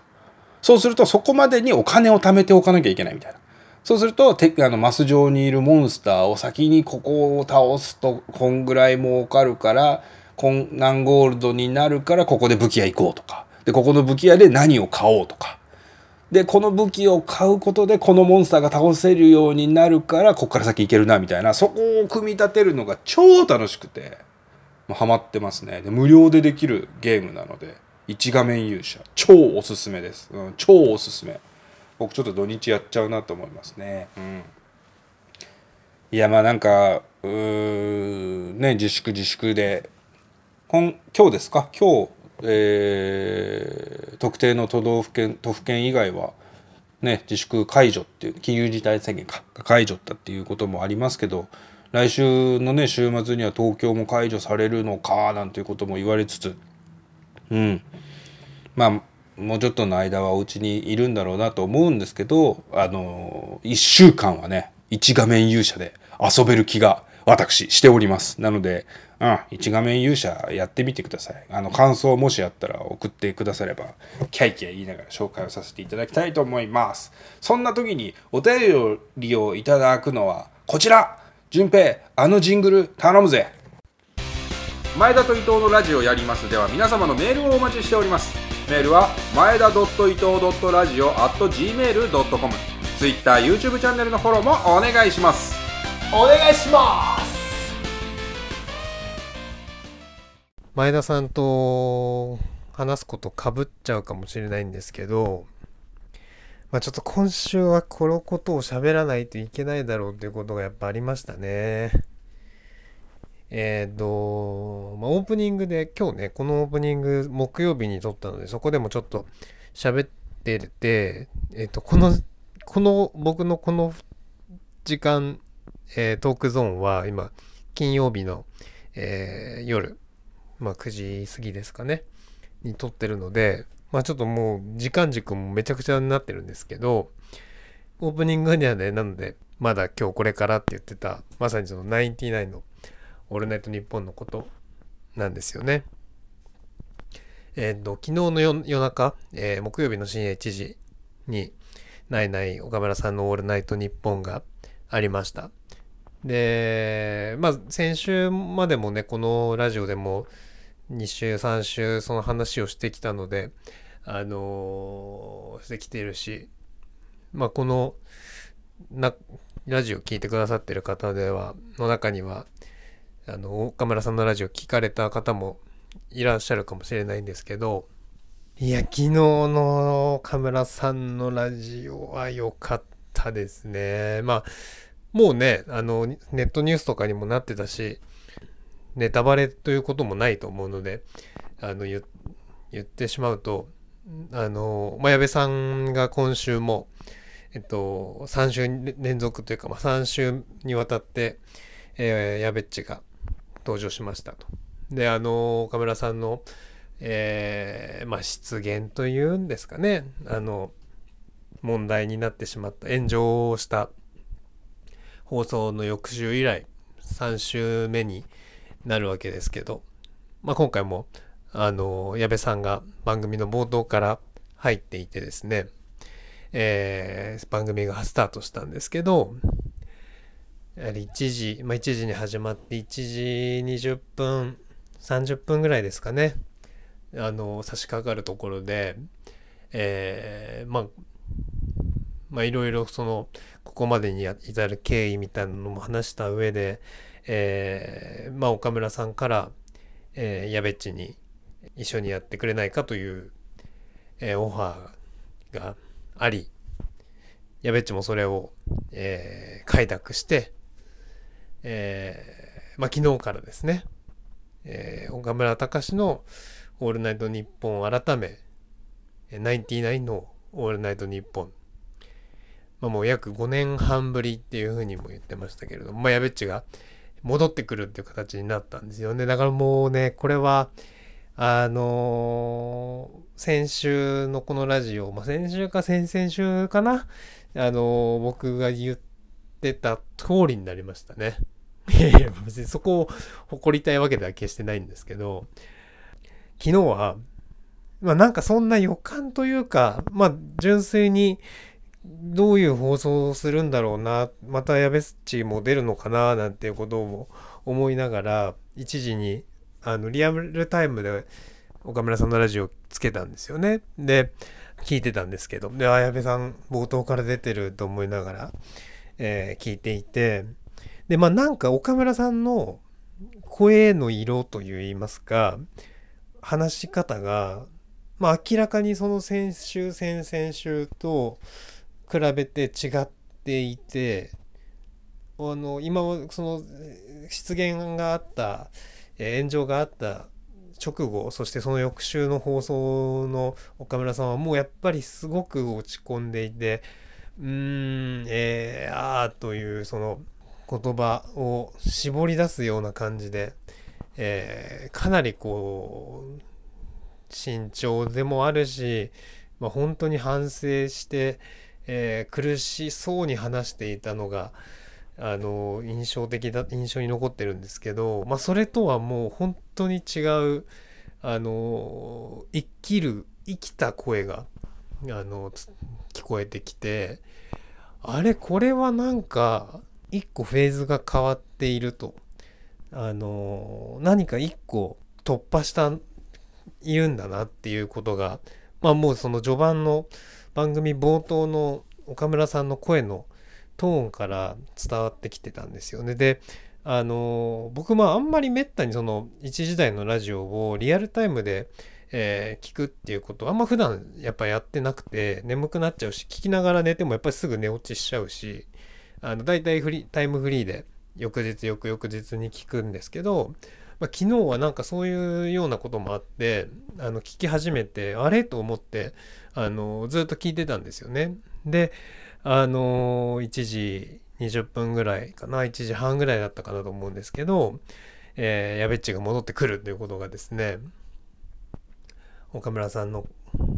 そうするとそこまでにお金を貯めておかなきゃいけないみたいな。そうするとてあのマス上にいるモンスターを先にここを倒すとこんぐらい儲かるからこん何ゴールドになるからここで武器屋行こうとかでここの武器屋で何を買おうとかでこの武器を買うことでこのモンスターが倒せるようになるからこっから先行けるなみたいな。そこを組み立てるのが超楽しくてもうハマってますね。で無料でできるゲームなので1画面勇者。超おすすめです、うん、超おすすめ。僕ちょっと土日やっちゃうなと思いますね。うん。いやまあなんかうーね自粛自粛で。今今日ですか？今日えー、特定の都道府県都府県以外は、ね、自粛解除っていう金融事態宣言か解除ったっていうこともありますけど来週のね週末には東京も解除されるのかなんていうことも言われつつうんまあもうちょっとの間はお家にいるんだろうなと思うんですけどあの1週間はね一画面勇者で遊べる気が私しております。なのでうん、一画面勇者やってみてください。あの、感想もしあったら送ってくだされば、キャイキャイ言いながら紹介をさせていただきたいと思います。そんな時にお便りをいただくのは、こちら順平、あのジングル頼むぜ前田と伊藤のラジオやりますでは皆様のメールをお待ちしております。メールは、前田伊藤ラジオ at gmail.com。Twitter、YouTube チャンネルのフォローもお願いします。お願いします前田さんと話すことかぶっちゃうかもしれないんですけど、まあ、ちょっと今週はこのことを喋らないといけないだろうということがやっぱありましたね。えっ、ー、と、まあ、オープニングで今日ね、このオープニング木曜日に撮ったので、そこでもちょっと喋ってて、えっ、ー、と、この、この、僕のこの時間、えー、トークゾーンは今、金曜日の、え、夜、まあ9時過ぎですかね、に撮ってるので、まあちょっともう時間軸もめちゃくちゃになってるんですけど、オープニングにはね、なので、まだ今日これからって言ってた、まさにそのナインティナインのオールナイトニッポンのことなんですよね。えっ、と、昨日の夜中、えー、木曜日の深夜1時に、ナイナイ岡村さんのオールナイトニッポンがありました。で、まあ先週までもね、このラジオでも2週3週その話をしてきたので、あのー、してきてるし、まあこの、な、ラジオ聞いてくださってる方では、の中には、あの、岡村さんのラジオ聞かれた方もいらっしゃるかもしれないんですけど、いや、昨日の岡村さんのラジオは良かったですね。まあ、もうね、あの、ネットニュースとかにもなってたし、ネタバレということもないと思うので、あの、言ってしまうと、あの、まあ、矢部さんが今週も、えっと、3週連続というか、まあ、3週にわたって、えー、矢部っちが登場しましたと。で、あの、岡村さんの、えー、まあ、失言というんですかね、あの、問題になってしまった、炎上をした放送の翌週以来、3週目になるわけですけど、まあ、今回も、あの、矢部さんが番組の冒頭から入っていてですね、えー、番組がスタートしたんですけど、やはり1時、まあ、1時に始まって1時20分、30分ぐらいですかね、あの、差し掛かるところで、えー、まあ、まあいろいろその、ここまでに至る経緯みたいなのも話した上で、えー、まあ岡村さんから、えー、やべっちに一緒にやってくれないかという、えー、オファーがあり、やべっちもそれを、えー、快諾して、えー、まあ昨日からですね、えー、岡村隆史のオールナイトニッポン改め、ナインティナインのオールナイトニッポン。まあもう約5年半ぶりっていうふうにも言ってましたけれども、まあやべっちが戻ってくるっていう形になったんですよね。だからもうね、これは、あのー、先週のこのラジオ、まあ、先週か先々週かな、あのー、僕が言ってた通りになりましたね。いやいや、別にそこを誇りたいわけでは決してないんですけど、昨日は、まあなんかそんな予感というか、まあ純粋にどういう放送をするんだろうな、またやべっちも出るのかな、なんていうことを思いながら、一時にあのリアルタイムで岡村さんのラジオつけたんですよね。で、聞いてたんですけど、で、あ、矢部さん冒頭から出てると思いながら、えー、聞いていて、で、まあなんか岡村さんの声の色といいますか、話し方が、まあ明らかにその先週、先々週と比べて違っていて、あの、今その失言があった炎上があった直後そしてその翌週の放送の岡村さんはもうやっぱりすごく落ち込んでいてうーんえー、あーというその言葉を絞り出すような感じで、えー、かなりこう慎重でもあるし、まあ、本当に反省して、えー、苦しそうに話していたのがあの印象的だ印象に残ってるんですけど、まあ、それとはもう本当に違うあの生きる生きた声があの聞こえてきてあれこれはなんか一個フェーズが変わっていると。あの何か一個突破したいるんだなっていうことがまあもうその序盤の番組冒頭の岡村さんの声のトーンから伝わってきてたんですよね。であの僕もあんまりめったにその一時代のラジオをリアルタイムで、えー、聞くっていうことあんま普段やっぱやってなくて眠くなっちゃうし聞きながら寝てもやっぱりすぐ寝落ちしちゃうしあの大体フリタイムフリーで翌日翌々日に聞くんですけど、まあ、昨日はなんかそういうようなこともあってあの聞き始めてあれ？と思ってあのずっと聞いてたんですよね。であの1時20分ぐらいかな1時半ぐらいだったかなと思うんですけど、えー、やべっちが戻ってくるということがですね岡村さんの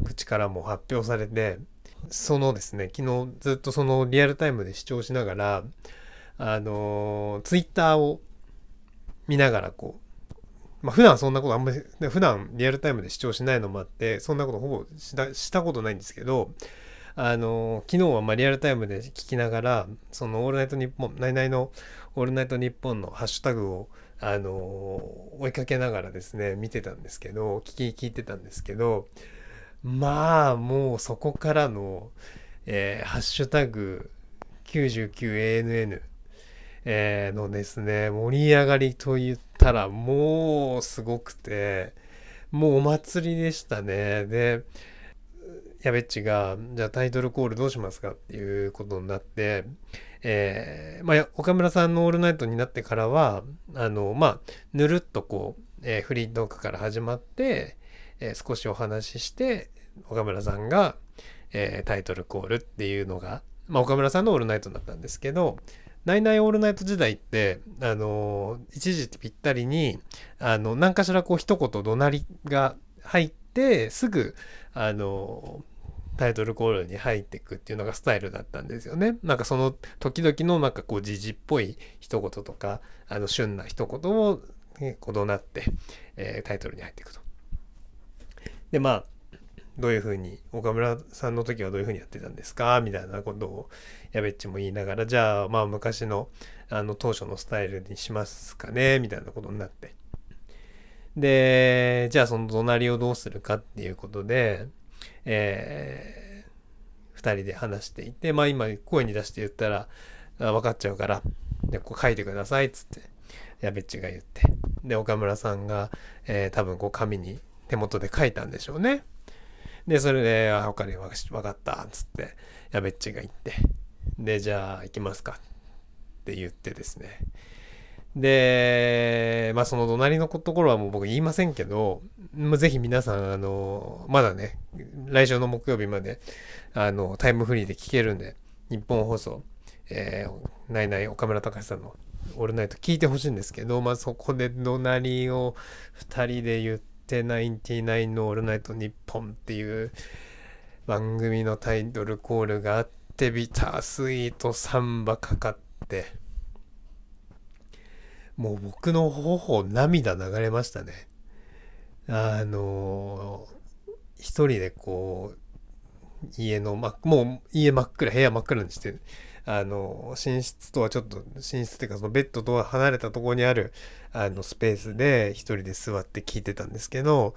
口からも発表されてそのですね昨日ずっとそのリアルタイムで視聴しながらあのツイッターを見ながらこうまあ普段そんなことあんまり普段リアルタイムで視聴しないのもあってそんなことほぼしたしたことないんですけどあの昨日はまリアルタイムで聞きながらその「オールナイトニッポン」ナイナイの「オールナイトニッポン」のハッシュタグをあの追いかけながらですね見てたんですけど聞き聞いてたんですけどまあもうそこからの、えー、ハッシュタグ 99ANN、えー、のですね盛り上がりと言ってたらもうすごくてもうお祭りでしたね。でやべっちがじゃあタイトルコールどうしますかっていうことになってえー、まあ、岡村さんの「オールナイト」になってからはあのまあぬるっとこう、えー、フリートークから始まって、えー、少しお話しして岡村さんが、えタイトルコールっていうのが、まあ、岡村さんの「オールナイト」だったんですけど「ナイナイオールナイト」時代ってあの一時ぴったりにあの何かしらこう一言怒鳴りが入ってすぐあのタイトルコールに入っていくっていうのがスタイルだったんですよね。なんかその時々のなんかこう時事っぽい一言とか、あの旬な一言を、ね、こどなって、えー、タイトルに入っていくと。で、まあ、どういうふうに、岡村さんの時はどういうふうにやってたんですか？みたいなことをやべっちも言いながら、じゃあまあ昔のあの当初のスタイルにしますかね？みたいなことになって。で、じゃあその隣をどうするかっていうことで、えー、2人で話していて、まあ今声に出して言ったら分かっちゃうから、でこう書いてくださいっつって、やべっちが言って、で、岡村さんが、えー、多分こう紙に手元で書いたんでしょうね。で、それで、あ、他に分かった、つって、やべっちが言って、で、じゃあ行きますかって言ってですね。で、まあその隣のところはもう僕言いませんけど、まあ、ぜひ皆さん、あの、まだね、来週の木曜日まで、あの、タイムフリーで聞けるんで、日本放送、えー、ないない岡村隆史さんのオールナイト聞いてほしいんですけど、まあそこで隣を2人で言って、ナインティナインのオールナイト日本っていう番組のタイトルコールがあって、ビタースイートサンバかかって、もう僕の頬涙流れましたね。あの一人でこう家の、ま、もう家真っ暗部屋真っ暗にしてあの寝室とはちょっと寝室っていうかそのベッドとは離れたところにあるあのスペースで一人で座って聞いてたんですけど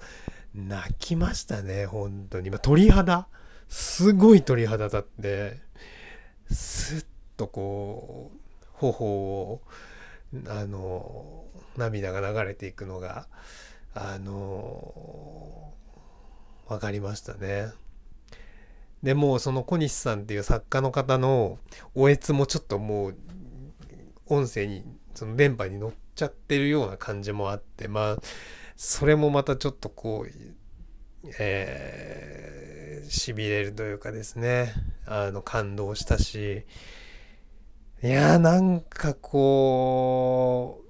泣きましたね本当に、ま鳥肌？すごい鳥肌立ってスッとこう頬をあの涙が流れていくのがあの分かりましたね。でもうその小西さんっていう作家の方のおえつもちょっともう音声にその電波に乗っちゃってるような感じもあってまあそれもまたちょっとこうえ、しびれるというかですね。あの感動したし。いやーなんかこ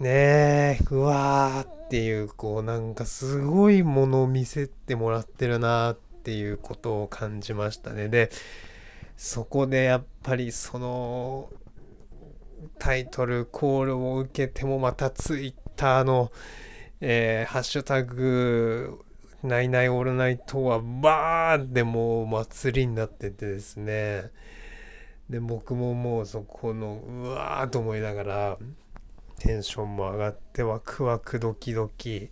う、ねえ、うわーっていう、こうなんかすごいものを見せてもらってるなってていうことを感じましたね。で、そこでやっぱりそのタイトルコールを受けてもまたツイッターの、えー、ハッシュタグ、ナイナイオールナイトはバーンでもう祭りになっててですね。で僕ももうそこのうわーと思いながらテンションも上がってワクワクドキドキ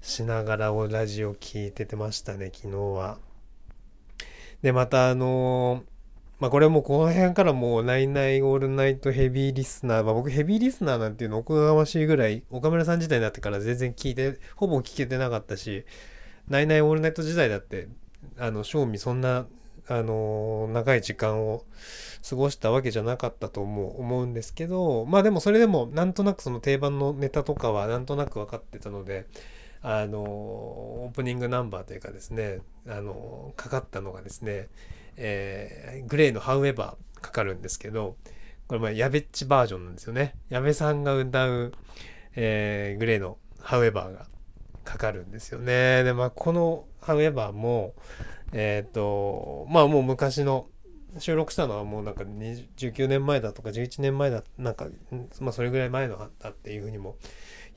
しながらラジオ聞いててましたね昨日は。でまたあのー、まあこれもこの辺からもうナイナイオールナイトヘビーリスナー、まあ、僕ヘビーリスナーなんていうのおこがましいぐらい岡村さん時代になってから全然聞いてほぼ聞けてなかったしナイナイオールナイト時代だってあの正味そんなあの長い時間を過ごしたわけじゃなかったと思う思うんですけどまあでもそれでもなんとなくその定番のネタとかはなんとなく分かってたのであのオープニングナンバーというかですねあのかかったのがですね、えー、グレーの「However」かかるんですけどこれまあやべっちバージョンなんですよね。矢部さんが歌う、えー、グレーの「However」がかかるんですよね。でまあこの「However も、えっ、と、まあもう昔の、収録したのはもうなんか19年前だとか11年前だ、なんか、まあそれぐらい前のだっていうふうにも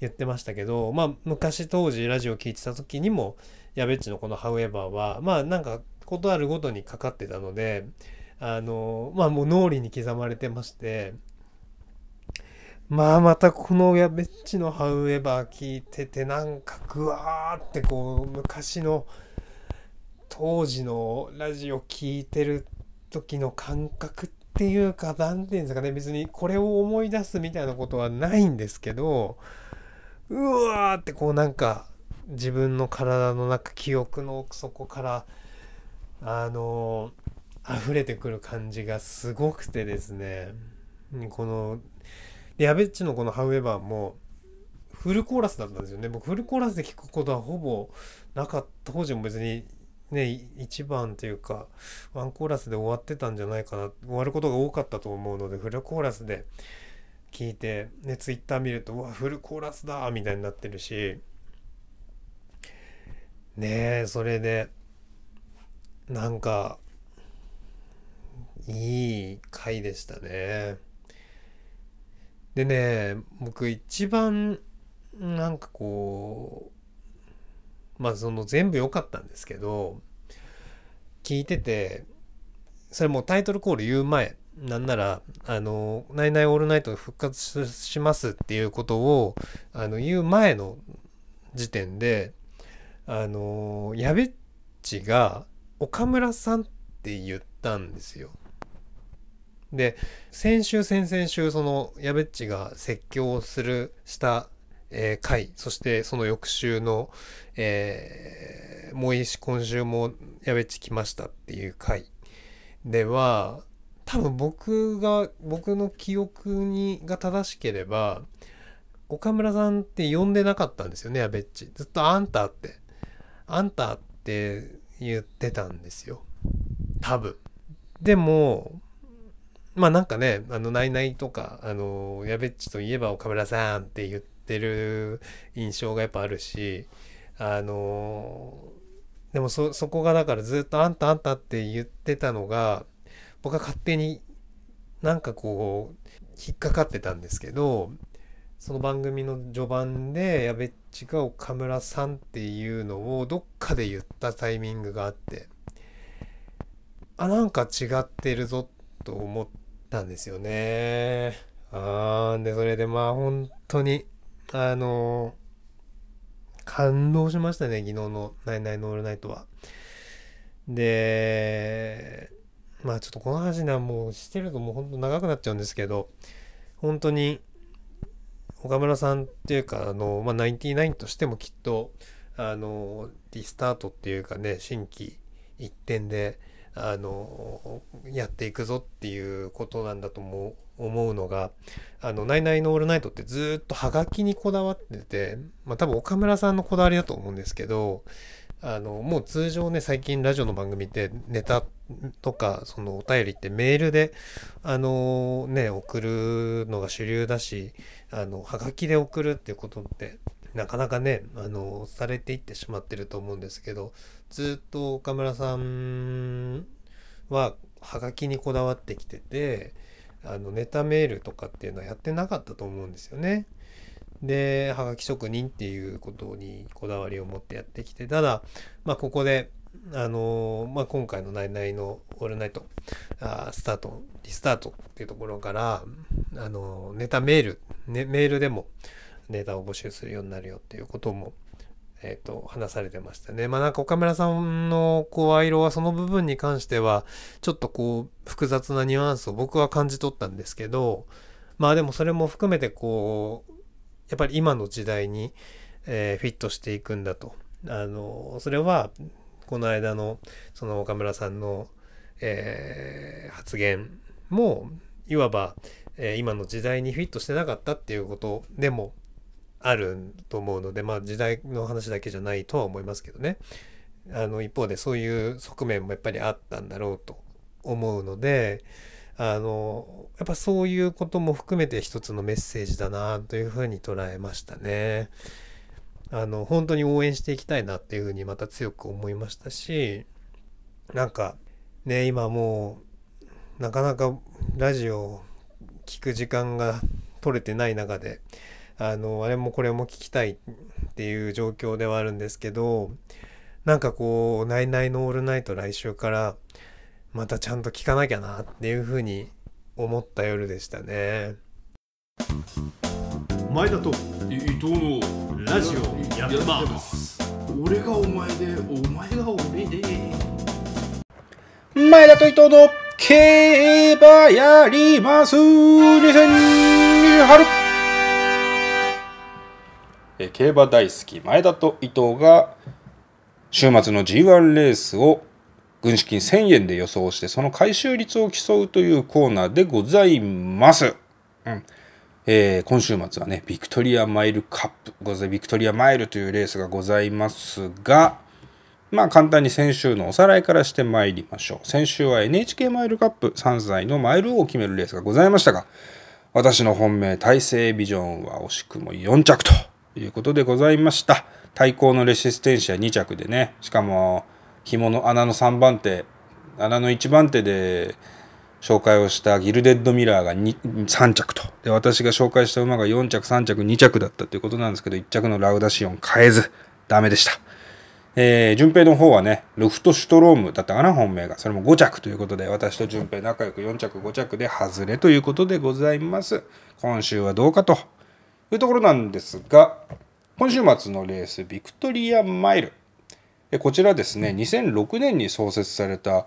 言ってましたけど、まあ昔当時ラジオ聴いてた時にも、やべっちのこの However は、まあなんかことあるごとにかかってたので、あの、まあもう脳裏に刻まれてまして、まあまたこのやべっちのハウエバー聞いててなんかグワーってこう昔の当時のラジオ聞いてる時の感覚っていうか何て言うんですかね。別にこれを思い出すみたいなことはないんですけどうわーってこうなんか自分の体の中記憶の奥底からあの溢れてくる感じがすごくてですねこので、やべっちのこのハウエバーも、フルコーラスだったんですよね。僕、フルコーラスで聞くことはほぼなかった。当時も別にね、1番というか、ワンコーラスで終わってたんじゃないかな。終わることが多かったと思うので、フルコーラスで聞いて、ね、ツイッター見ると、うわ、フルコーラスだみたいになってるし、ねえ、それで、なんか、いい回でしたね。でね、僕一番、なんかこう、まあその全部良かったんですけど、聞いてて、それもタイトルコール言う前、なんなら、あの、ナイナイオールナイト復活しますっていうことを、あの、言う前の時点で、あの、やべっちが岡村さんって言ったんですよ。で先週先々週そのやべっちが説教をするしたえー、回そしてその翌週の、えー、もういいし今週もやべっち来ましたっていう回では多分僕が僕の記憶にが正しければ岡村さんって呼んでなかったんですよねやべっちずっとあんたって。あんたって言ってたんですよ。多分。でもまあなんかね、あの、ナイナイとか、あの、やべっちといえば岡村さんって言ってる印象がやっぱあるし、あの、でもそ、そこがだからずっとあんたあんたって言ってたのが、僕は勝手になんかこう、引っかかってたんですけど、その番組の序盤でやべっちが岡村さんっていうのをどっかで言ったタイミングがあって、あ、なんか違ってるぞと思ったんですよね。あーで、それでまあ本当に、あの感動しましたね、昨日のナイナイのオールナイトは。で、まあちょっとこの話はもうしてるともうほんと長くなっちゃうんですけど、本当に岡村さんっていうか、あの、まあ、99としてもきっと、あの、リスタートっていうかね、新規一点で、あのやっていくぞっていうことなんだと思うのが「あのナイナイのオールナイト」ってずっとハガキにこだわってて、まあ、多分岡村さんのこだわりだと思うんですけどあのもう通常ね最近ラジオの番組ってネタとかそのお便りってメールであのね送るのが主流だしあのハガキで送るっていうことってなかなかねあのされていってしまってると思うんですけどずっと岡村さんはハガキにこだわってきててあのネタメールとかっていうのはやってなかったと思うんですよね。ではがき職人っていうことにこだわりを持ってやってきてただ、まあ、ここであのまあ、今回の「ナイナイのオールナイト」あスタートリスタートっていうところからあのネタメール、ね、メールでもネタを募集するようになるよっていうこともえっ、ー、と、話されてましたね。まあなんか岡村さんの声色はその部分に関しては、ちょっとこう、複雑なニュアンスを僕は感じ取ったんですけど、まあでもそれも含めてこう、やっぱり今の時代に、えー、フィットしていくんだと。あの、それは、この間の、その岡村さんの、えー、発言も、いわば、えー、今の時代にフィットしてなかったっていうことでもあると思うのでまあ時代の話だけじゃないとは思いますけどねあの一方でそういう側面もやっぱりあったんだろうと思うのであのやっぱそういうことも含めて一つのメッセージだなというふうに捉えましたね。あの本当に応援していきたいなっていうふうにまた強く思いましたしなんかね今もうなかなかラジオを聞く時間が取れてない中であのあれもこれも聞きたいっていう状況ではあるんですけどなんかこう「ナイナイのオールナイト」来週からまたちゃんと聞かなきゃなっていうふうに思った夜でしたね。前田と伊藤のラジオやってます。俺がお前でお前が俺で。前田と伊藤の競馬やります。2020春。え競馬大好き前田と伊藤が週末の G1 レースを軍資金1000円で予想してその回収率を競うというコーナーでございます。うん。えー今週末はねビクトリアマイルカップござビクトリアマイルというレースがございますがまあ簡単に先週のおさらいからしてまいりましょう。先週は NHK マイルカップ3歳のマイルを決めるレースがございましたが私の本命大西ビジョンは惜しくも4着ということでございました。対抗のレシステンシア2着でねしかも紐の穴の3番手穴の1番手で紹介をしたギルデッドミラーが3着と。で私が紹介した馬が4着3着2着だったということなんですけど1着のラウダシオン変えずダメでした。えー、順平の方はねルフトシュトロームだったかな本命が。それも5着ということで私と順平仲良く4着5着で外れということでございます。今週はどうかというところなんですが今週末のレースビクトリアマイル。こちらですね2006年に創設された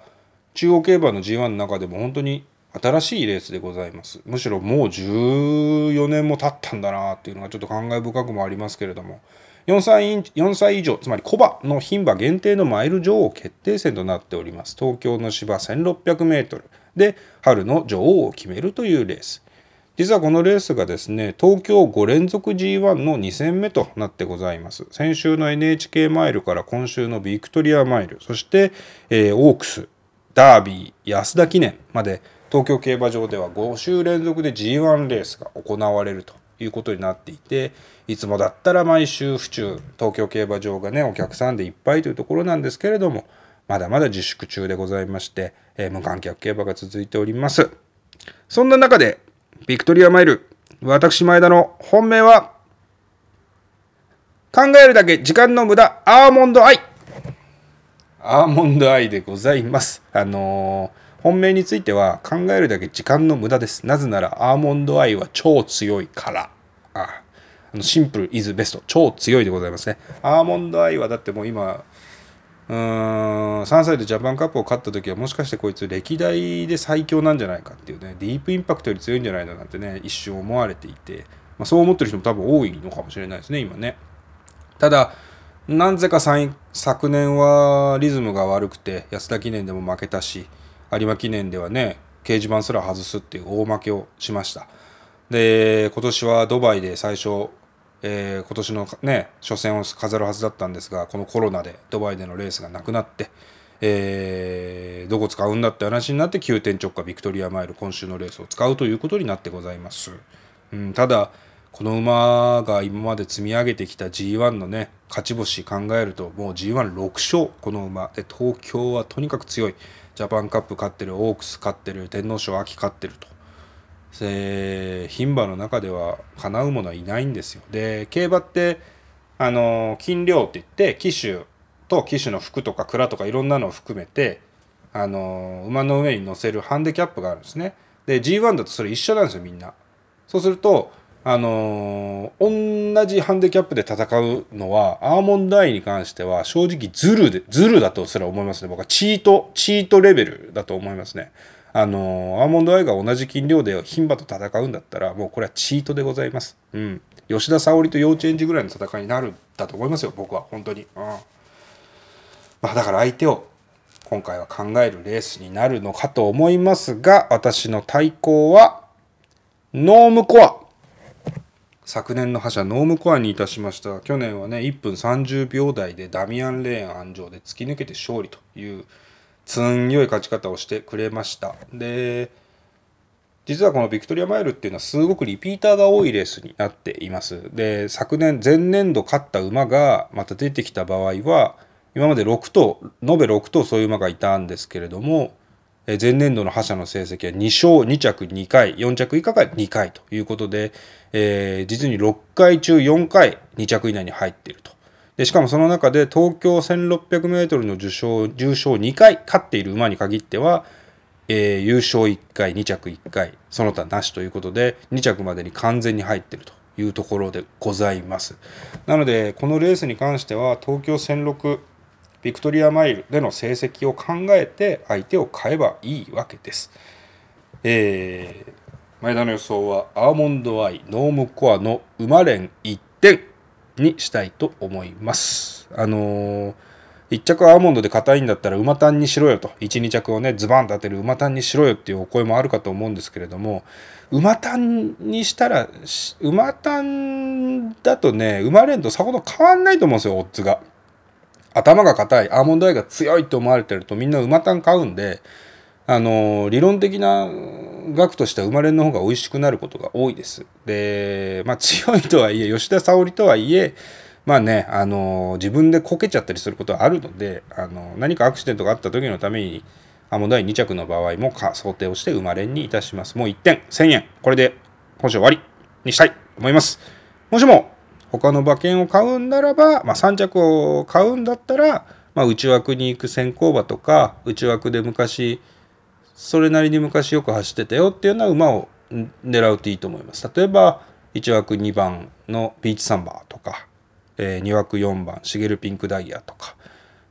中央競馬の G1 の中でも本当に新しいレースでございます。むしろもう14年も経ったんだなっていうのがちょっと感慨深くもありますけれども。4歳4歳以上つまりコバの牝馬限定のマイル女王決定戦となっております。東京の芝 1600m で春の女王を決めるというレース。実はこのレースがですね東京5連続 G1 の2戦目となってございます。先週の NHK マイルから今週のビクトリアマイルそして、えーオークスダービー安田記念まで東京競馬場では5週連続で G1 レースが行われるということになっていていつもだったら毎週府中東京競馬場がねお客さんでいっぱいというところなんですけれどもまだまだ自粛中でございまして、えー無観客競馬が続いております。そんな中でビクトリアマイル私前田の本命は考えるだけ時間の無駄アーモンドアイアーモンドアイでございます。あのー本命については考えるだけ時間の無駄です。なぜならアーモンドアイは超強いから。ああのシンプルイズベスト。超強いでございますね。アーモンドアイはだってもう今、うーん、3歳でジャパンカップを勝った時はもしかしてこいつ歴代で最強なんじゃないかっていうね、ディープインパクトより強いんじゃないのなんてね、一瞬思われていて、まあ、そう思ってる人も多分多いのかもしれないですね、今ね。ただ、なぜか昨年はリズムが悪くて安田記念でも負けたし有馬記念ではね掲示板すら外すっていう大負けをしました。で今年はドバイで最初、えー今年のね初戦を飾るはずだったんですがこのコロナでドバイでのレースがなくなって、えーどこ使うんだって話になって急転直下ビクトリアマイル今週のレースを使うということになってございます、うん、ただこの馬が今まで積み上げてきた G1 のね勝ち星考えるともう G16 勝この馬で。東京はとにかく強い。ジャパンカップ勝ってるオークス勝ってる天皇賞秋勝ってると。で牝馬の中ではかなうものはいないんですよ。で競馬ってあの金量って言って騎手と騎手の服とか蔵とかいろんなのを含めてあの馬の上に乗せるハンデキャップがあるんですね。で G1 だとそれ一緒なんですよみんな。そうするとあの同じハンデキャップで戦うのはアーモンドアイに関しては正直ズルでズルだとすら思いますね。僕はチートチートレベルだと思いますね。あのアーモンドアイが同じ斤量で牝馬と戦うんだったらもうこれはチートでございます。うん。吉田沙保里と幼稚園児ぐらいの戦いになるんだと思いますよ僕は本当に。うん。まあだから相手を今回は考えるレースになるのかと思いますが私の対抗はノームコア。昨年の覇者ノームコアにいたしました。去年はね1分30秒台でダミアン・レーン安城で突き抜けて勝利という強い勝ち方をしてくれました。で実はこのビクトリアマイルっていうのはすごくリピーターが多いレースになっています。で昨年前年度勝った馬がまた出てきた場合は今まで6頭延べ6頭そういう馬がいたんですけれども前年度の覇者の成績は2勝2着2回4着以下が2回ということで、えー実に6回中4回2着以内に入っていると。でしかもその中で東京 1600m の受賞重賞2回勝っている馬に限っては、えー優勝1回2着1回その他なしということで2着までに完全に入っているというところでございますなのでこのレースに関しては東京16ビクトリアマイルでの成績を考えて相手を買えばいいわけです。えー前田の予想はアーモンドアイノームコアの馬連1点にしたいと思います。あのー1着アーモンドで硬いんだったら馬単にしろよと12着をねズバンと当てる馬単にしろよっていうお声もあるかと思うんですけれども馬単にしたら馬単だとね馬連とさほど変わんないと思うんですよオッズが。頭が硬いアーモンドアイが強いと思われてるとみんな馬単買うんであの理論的な額としては馬連の方が美味しくなることが多いです。でまあ強いとはいえ吉田沙保里とはいえまあねあの自分でこけちゃったりすることはあるのであの何かアクシデントがあった時のためにアーモンドアイ2着の場合も想定をして馬連にいたします。もう1点1000円これで今週終わりにしたいと思います。もしも他の馬券を買うんならば、まあ、3着を買うんだったら、まあ、内枠に行く先行馬とか内枠で昔それなりに昔よく走ってたよっていうような馬を狙うといいと思います。例えば1枠2番のビーチサンバーとか、え2枠4番シゲルピンクダイヤとか、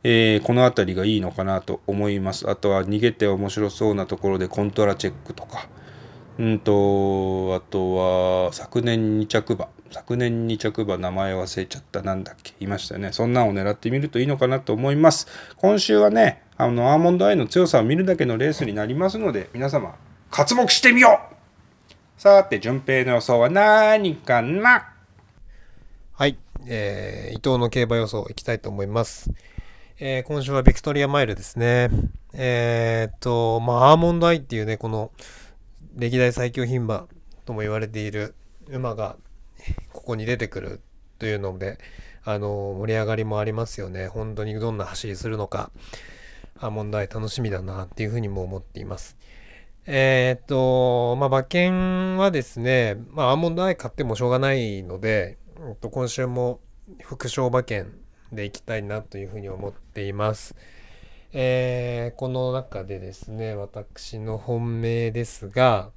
えーこの辺りがいいのかなと思います。あとは逃げて面白そうなところでコントラチェックとか。うんとあとは昨年2着馬昨年2着馬名前忘れちゃったなんだっけいましたねそんなんを狙ってみるといいのかなと思います今週はねあのアーモンドアイの強さを見るだけのレースになりますので皆様刮目してみようさて順平の予想は何かな?はい、えー伊藤の競馬予想いきたいと思います。えー今週はビクトリアマイルですね。えーっと、まあ、アーモンドアイっていうね、この歴代最強牝馬とも言われている馬がここに出てくるというので、あの、盛り上がりもありますよね。本当にどんな走りするのか、アーモンドアイ楽しみだなっていうふうにも思っています。えーっと、まあ、馬券はですね、まあ、アーモンドアイ買ってもしょうがないので、うんと今週も副賞馬券でいきたいなというふうに思っています。えーこの中でですね、私の本命ですが、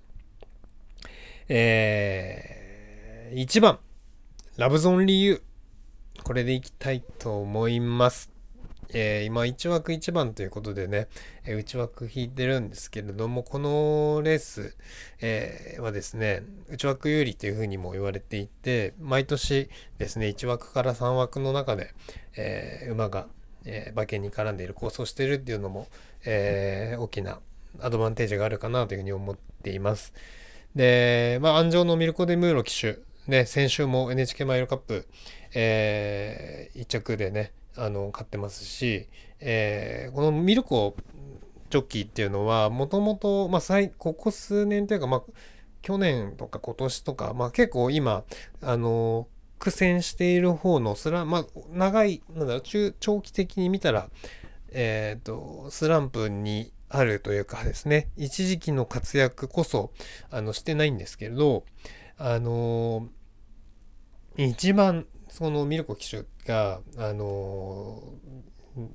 えー1番、ラブゾンリーユー。これでいきたいと思います。えー今1枠1番ということでね、えー内枠引いてるんですけれども、このレース、えーはですね、内枠有利というふうにも言われていて、毎年ですね、1枠から3枠の中で、え馬が、え馬券に絡んでいる、構想してるっていうのも、え大きなアドバンテージがあるかなというふうに思っています。で、まあ、安城のミルコ・デ・ムーロ騎手、ね、先週も NHK マイルカップ、え1着でね、あの、勝ってますし、えーこのミルコジョッキーっていうのは、もともと、ここ数年というか、まあ、去年とか今年とか、まあ、結構今、あの、苦戦している方のスラン、まあ、長い、なんだろう、中、長期的に見たら、えっ、と、スランプにあるというか ですね、一時期の活躍こそ、あの、してないんですけれど、あの一番、そのミルコ騎手が、あの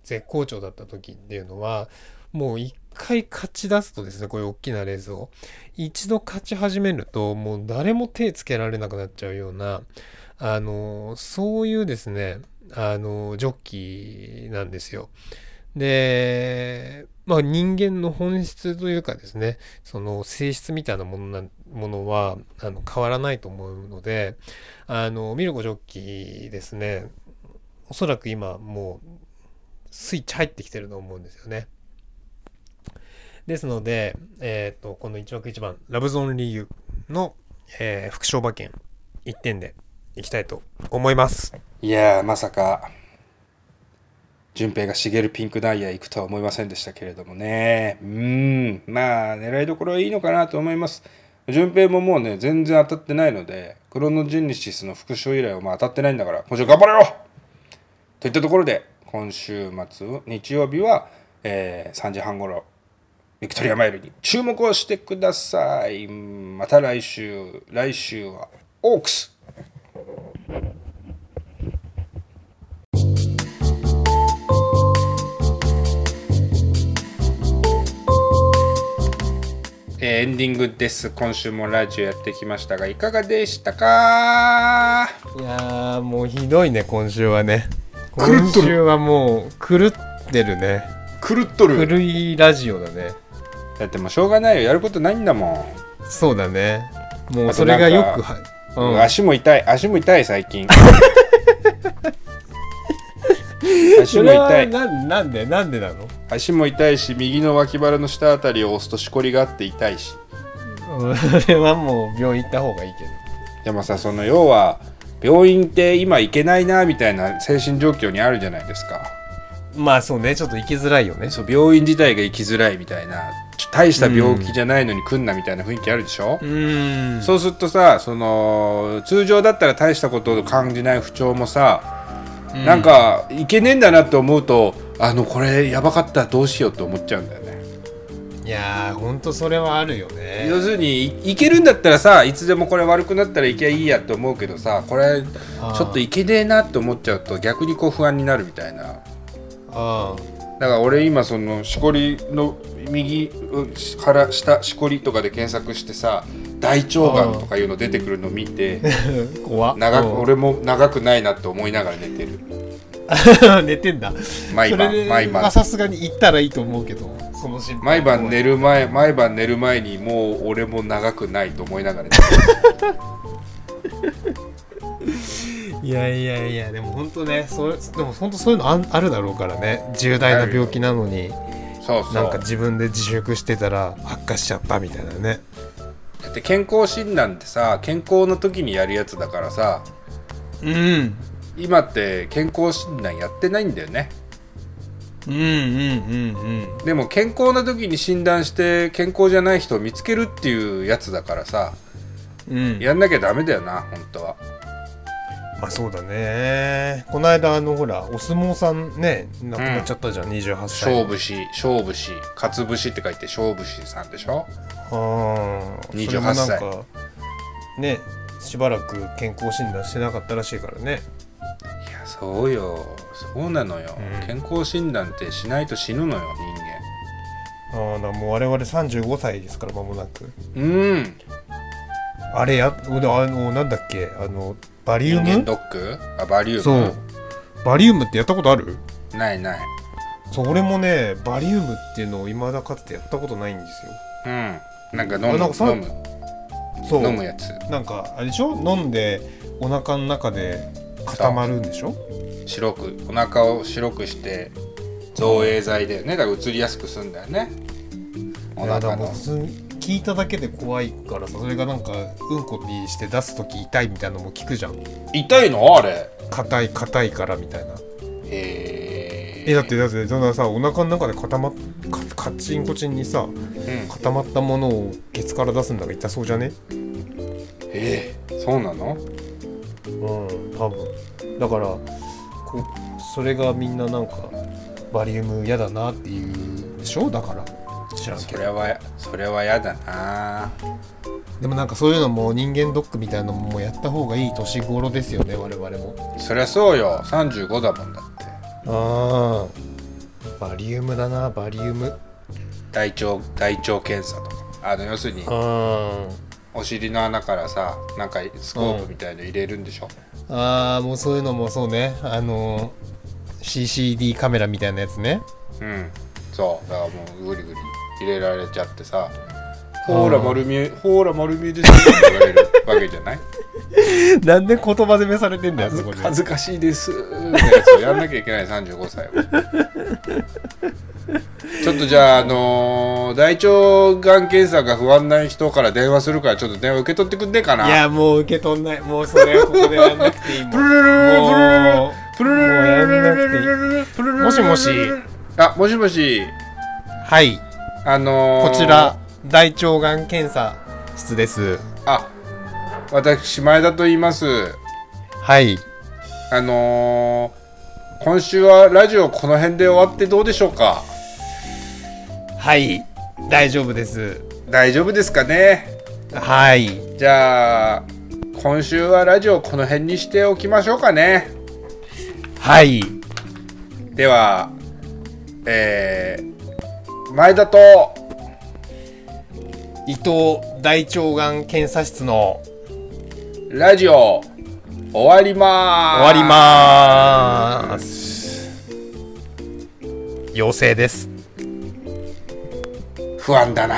絶好調だった時っていうのは、もう一回勝ち出すとですね、こういう大きなレースを。一度勝ち始めると、もう誰も手つけられなくなっちゃうような、あの、そういうですね、あの、ジョッキーなんですよ。で、まあ人間の本質というかですね、その性質みたいなものなんものはあの変わらないと思うので、あの、ミルコジョッキーですね、おそらく今もうスイッチ入ってきてると思うんですよね。ですので、えっ、と、この1枠1番、ラブゾーンリーユの、えー副賞馬券1点でいきたいと思います。いやーまさか順平が茂るピンクダイヤ行くとは思いませんでしたけれどもねうんまあ狙いどころはいいのかなと思います順平ももうね全然当たってないのでクロノジェネシスの復唱以来はまあ当たってないんだから今週頑張れよ!といったところで今週末日曜日は、えー3時半ごろビクトリアマイルに注目をしてください。また来週来週はオークス!えーエンディングです。今週もラジオやってきましたがいかがでしたか？いやーもうひどいね今週はね。今週はもう狂ってるね。狂っとる。狂いラジオだね。だってもうしょうがないよ。やることないんだもそうだね。もうそれがよくは、ん、うん、足も痛い。足も痛い最近。足それはも痛いなんなんでなんでなの？足も痛いし右の脇腹の下あたりを押すとしこりがあって痛いし。うんそれはもう病院行った方がいいけど。でもさその要は病院って今行けないなみたいな精神状況にあるじゃないですか。まあそうねちょっと行きづらいよね。そう病院自体が行きづらいみたいな大した病気じゃないのに来んなみたいな雰囲気あるでしょ、うそうするとさその通常だったら大したことを感じない不調もさ、なんかいけねえんだなって思うとあのこれやばかったらどうしようって思っちゃうんだよね。いやーほんとそれはあるよね。要するにいいけるんだったらさいつでもこれ悪くなったらいけばいいやって思うけどさこれちょっといけねえなって思っちゃうと逆にこう不安になるみたいな。あだから俺今そのしこりの右腹下しこりとかで検索してさ大腸がんとかいうの出てくるの見てあ 怖っ。長俺も長くないなって思いながら寝てる 寝てんだ。毎晩毎晩。はさすがに行ったらいいと思うけどその心配。毎晩寝る前毎晩寝る前にもう俺も長くないと思いながら。いやいやいやでも本当ねそうでも本当そういうのあんあるだろうからね。重大な病気なのに。そうそう。なんか自分で自粛してたら悪化しちゃったみたいなね。だって健康診断ってさ健康の時にやるやつだからさ。うん今って健康診断やってないんだよね。うんうんうんうん。でも健康な時に診断して健康じゃない人を見つけるっていうやつだからさうん。やんなきゃダメだよな本当は。まあそうだね。この間あのほらお相撲さんね亡くなっちゃったじゃん、28歳。勝負師勝負師勝節って書いて勝負師さんでしょ？ああ28歳。それもなんかねしばらく健康診断してなかったらしいからねそうよ。そうなのよ、うん。健康診断ってしないと死ぬのよああだからもう我々35歳ですから間もなく。人間うん。あれやあのなんだっけ？あのバリウ人間ムドック？あバリウム？そう。バリウムってやったことある？ないない。そう俺もねバリウムっていうのを未だかつてやったことないんですよ。うん。なんか飲むあなんかさ飲む。そう。飲むやつ。なんかあれでしょ？飲んでお腹の中で固まるんでしょ？白くお腹を白くして造影剤だよね。だから移りやすくすんだよね。お腹の。聞いただけで怖いからさそれがなんかうんこにして出す時痛いみたいなのも聞くじゃん。痛いの？あれ。硬い硬いからみたいな。へえだってだってそんなさお腹の中で固まっカカチンコチンにさうん。固まったものをケツから出すんだが痛そうじゃね？えー、そうなの？うん多分。だからこうそれがみんななんかバリウム嫌だなっていうでしょ？だから。知らんけど。それはそれは嫌だな。でもなんかそういうのも人間ドックみたいなのもやった方がいい年頃ですよね我々も。そりゃそうよ。35だもんだって。ああ。バリウムだなバリウム。大腸大腸検査とか。あの要するにあお尻の穴からさなんかスコープみたいの入れるんでしょ、あーもうそういうのもそうね。あの CCD カメラみたいなやつね。うん。そう。だからもうグリグリ入れられちゃってさほー。ら丸見えほーら丸見えですって言われるわけじゃない？なんで言葉攻めされてんだよ恥ずそこで恥ずかしいです。ってやつをやんなきゃいけない35歳は。ちょっとじゃあ、あのー大腸がん検査が不安な人から電話するからちょっと電話受け取ってくんねえかな？いやもう受け取んない。もうそれはここでやんなくていいもん。プルルルルルもプルルルルルルルプルルルルもしもしあもしもし。はい。あのーこちら大腸がん検査室です。あ私前田と言います。はい。あのー、今週はラジオこの辺で終わってどうでしょうか？はい。大丈夫です。大丈夫ですかね？はい。じゃあ今週はラジオこの辺にしておきましょうかね。はい。ではえー、前田と伊藤大腸がん検査室のラジオ終わりまーす。終わりまーす。陽性です。不安だな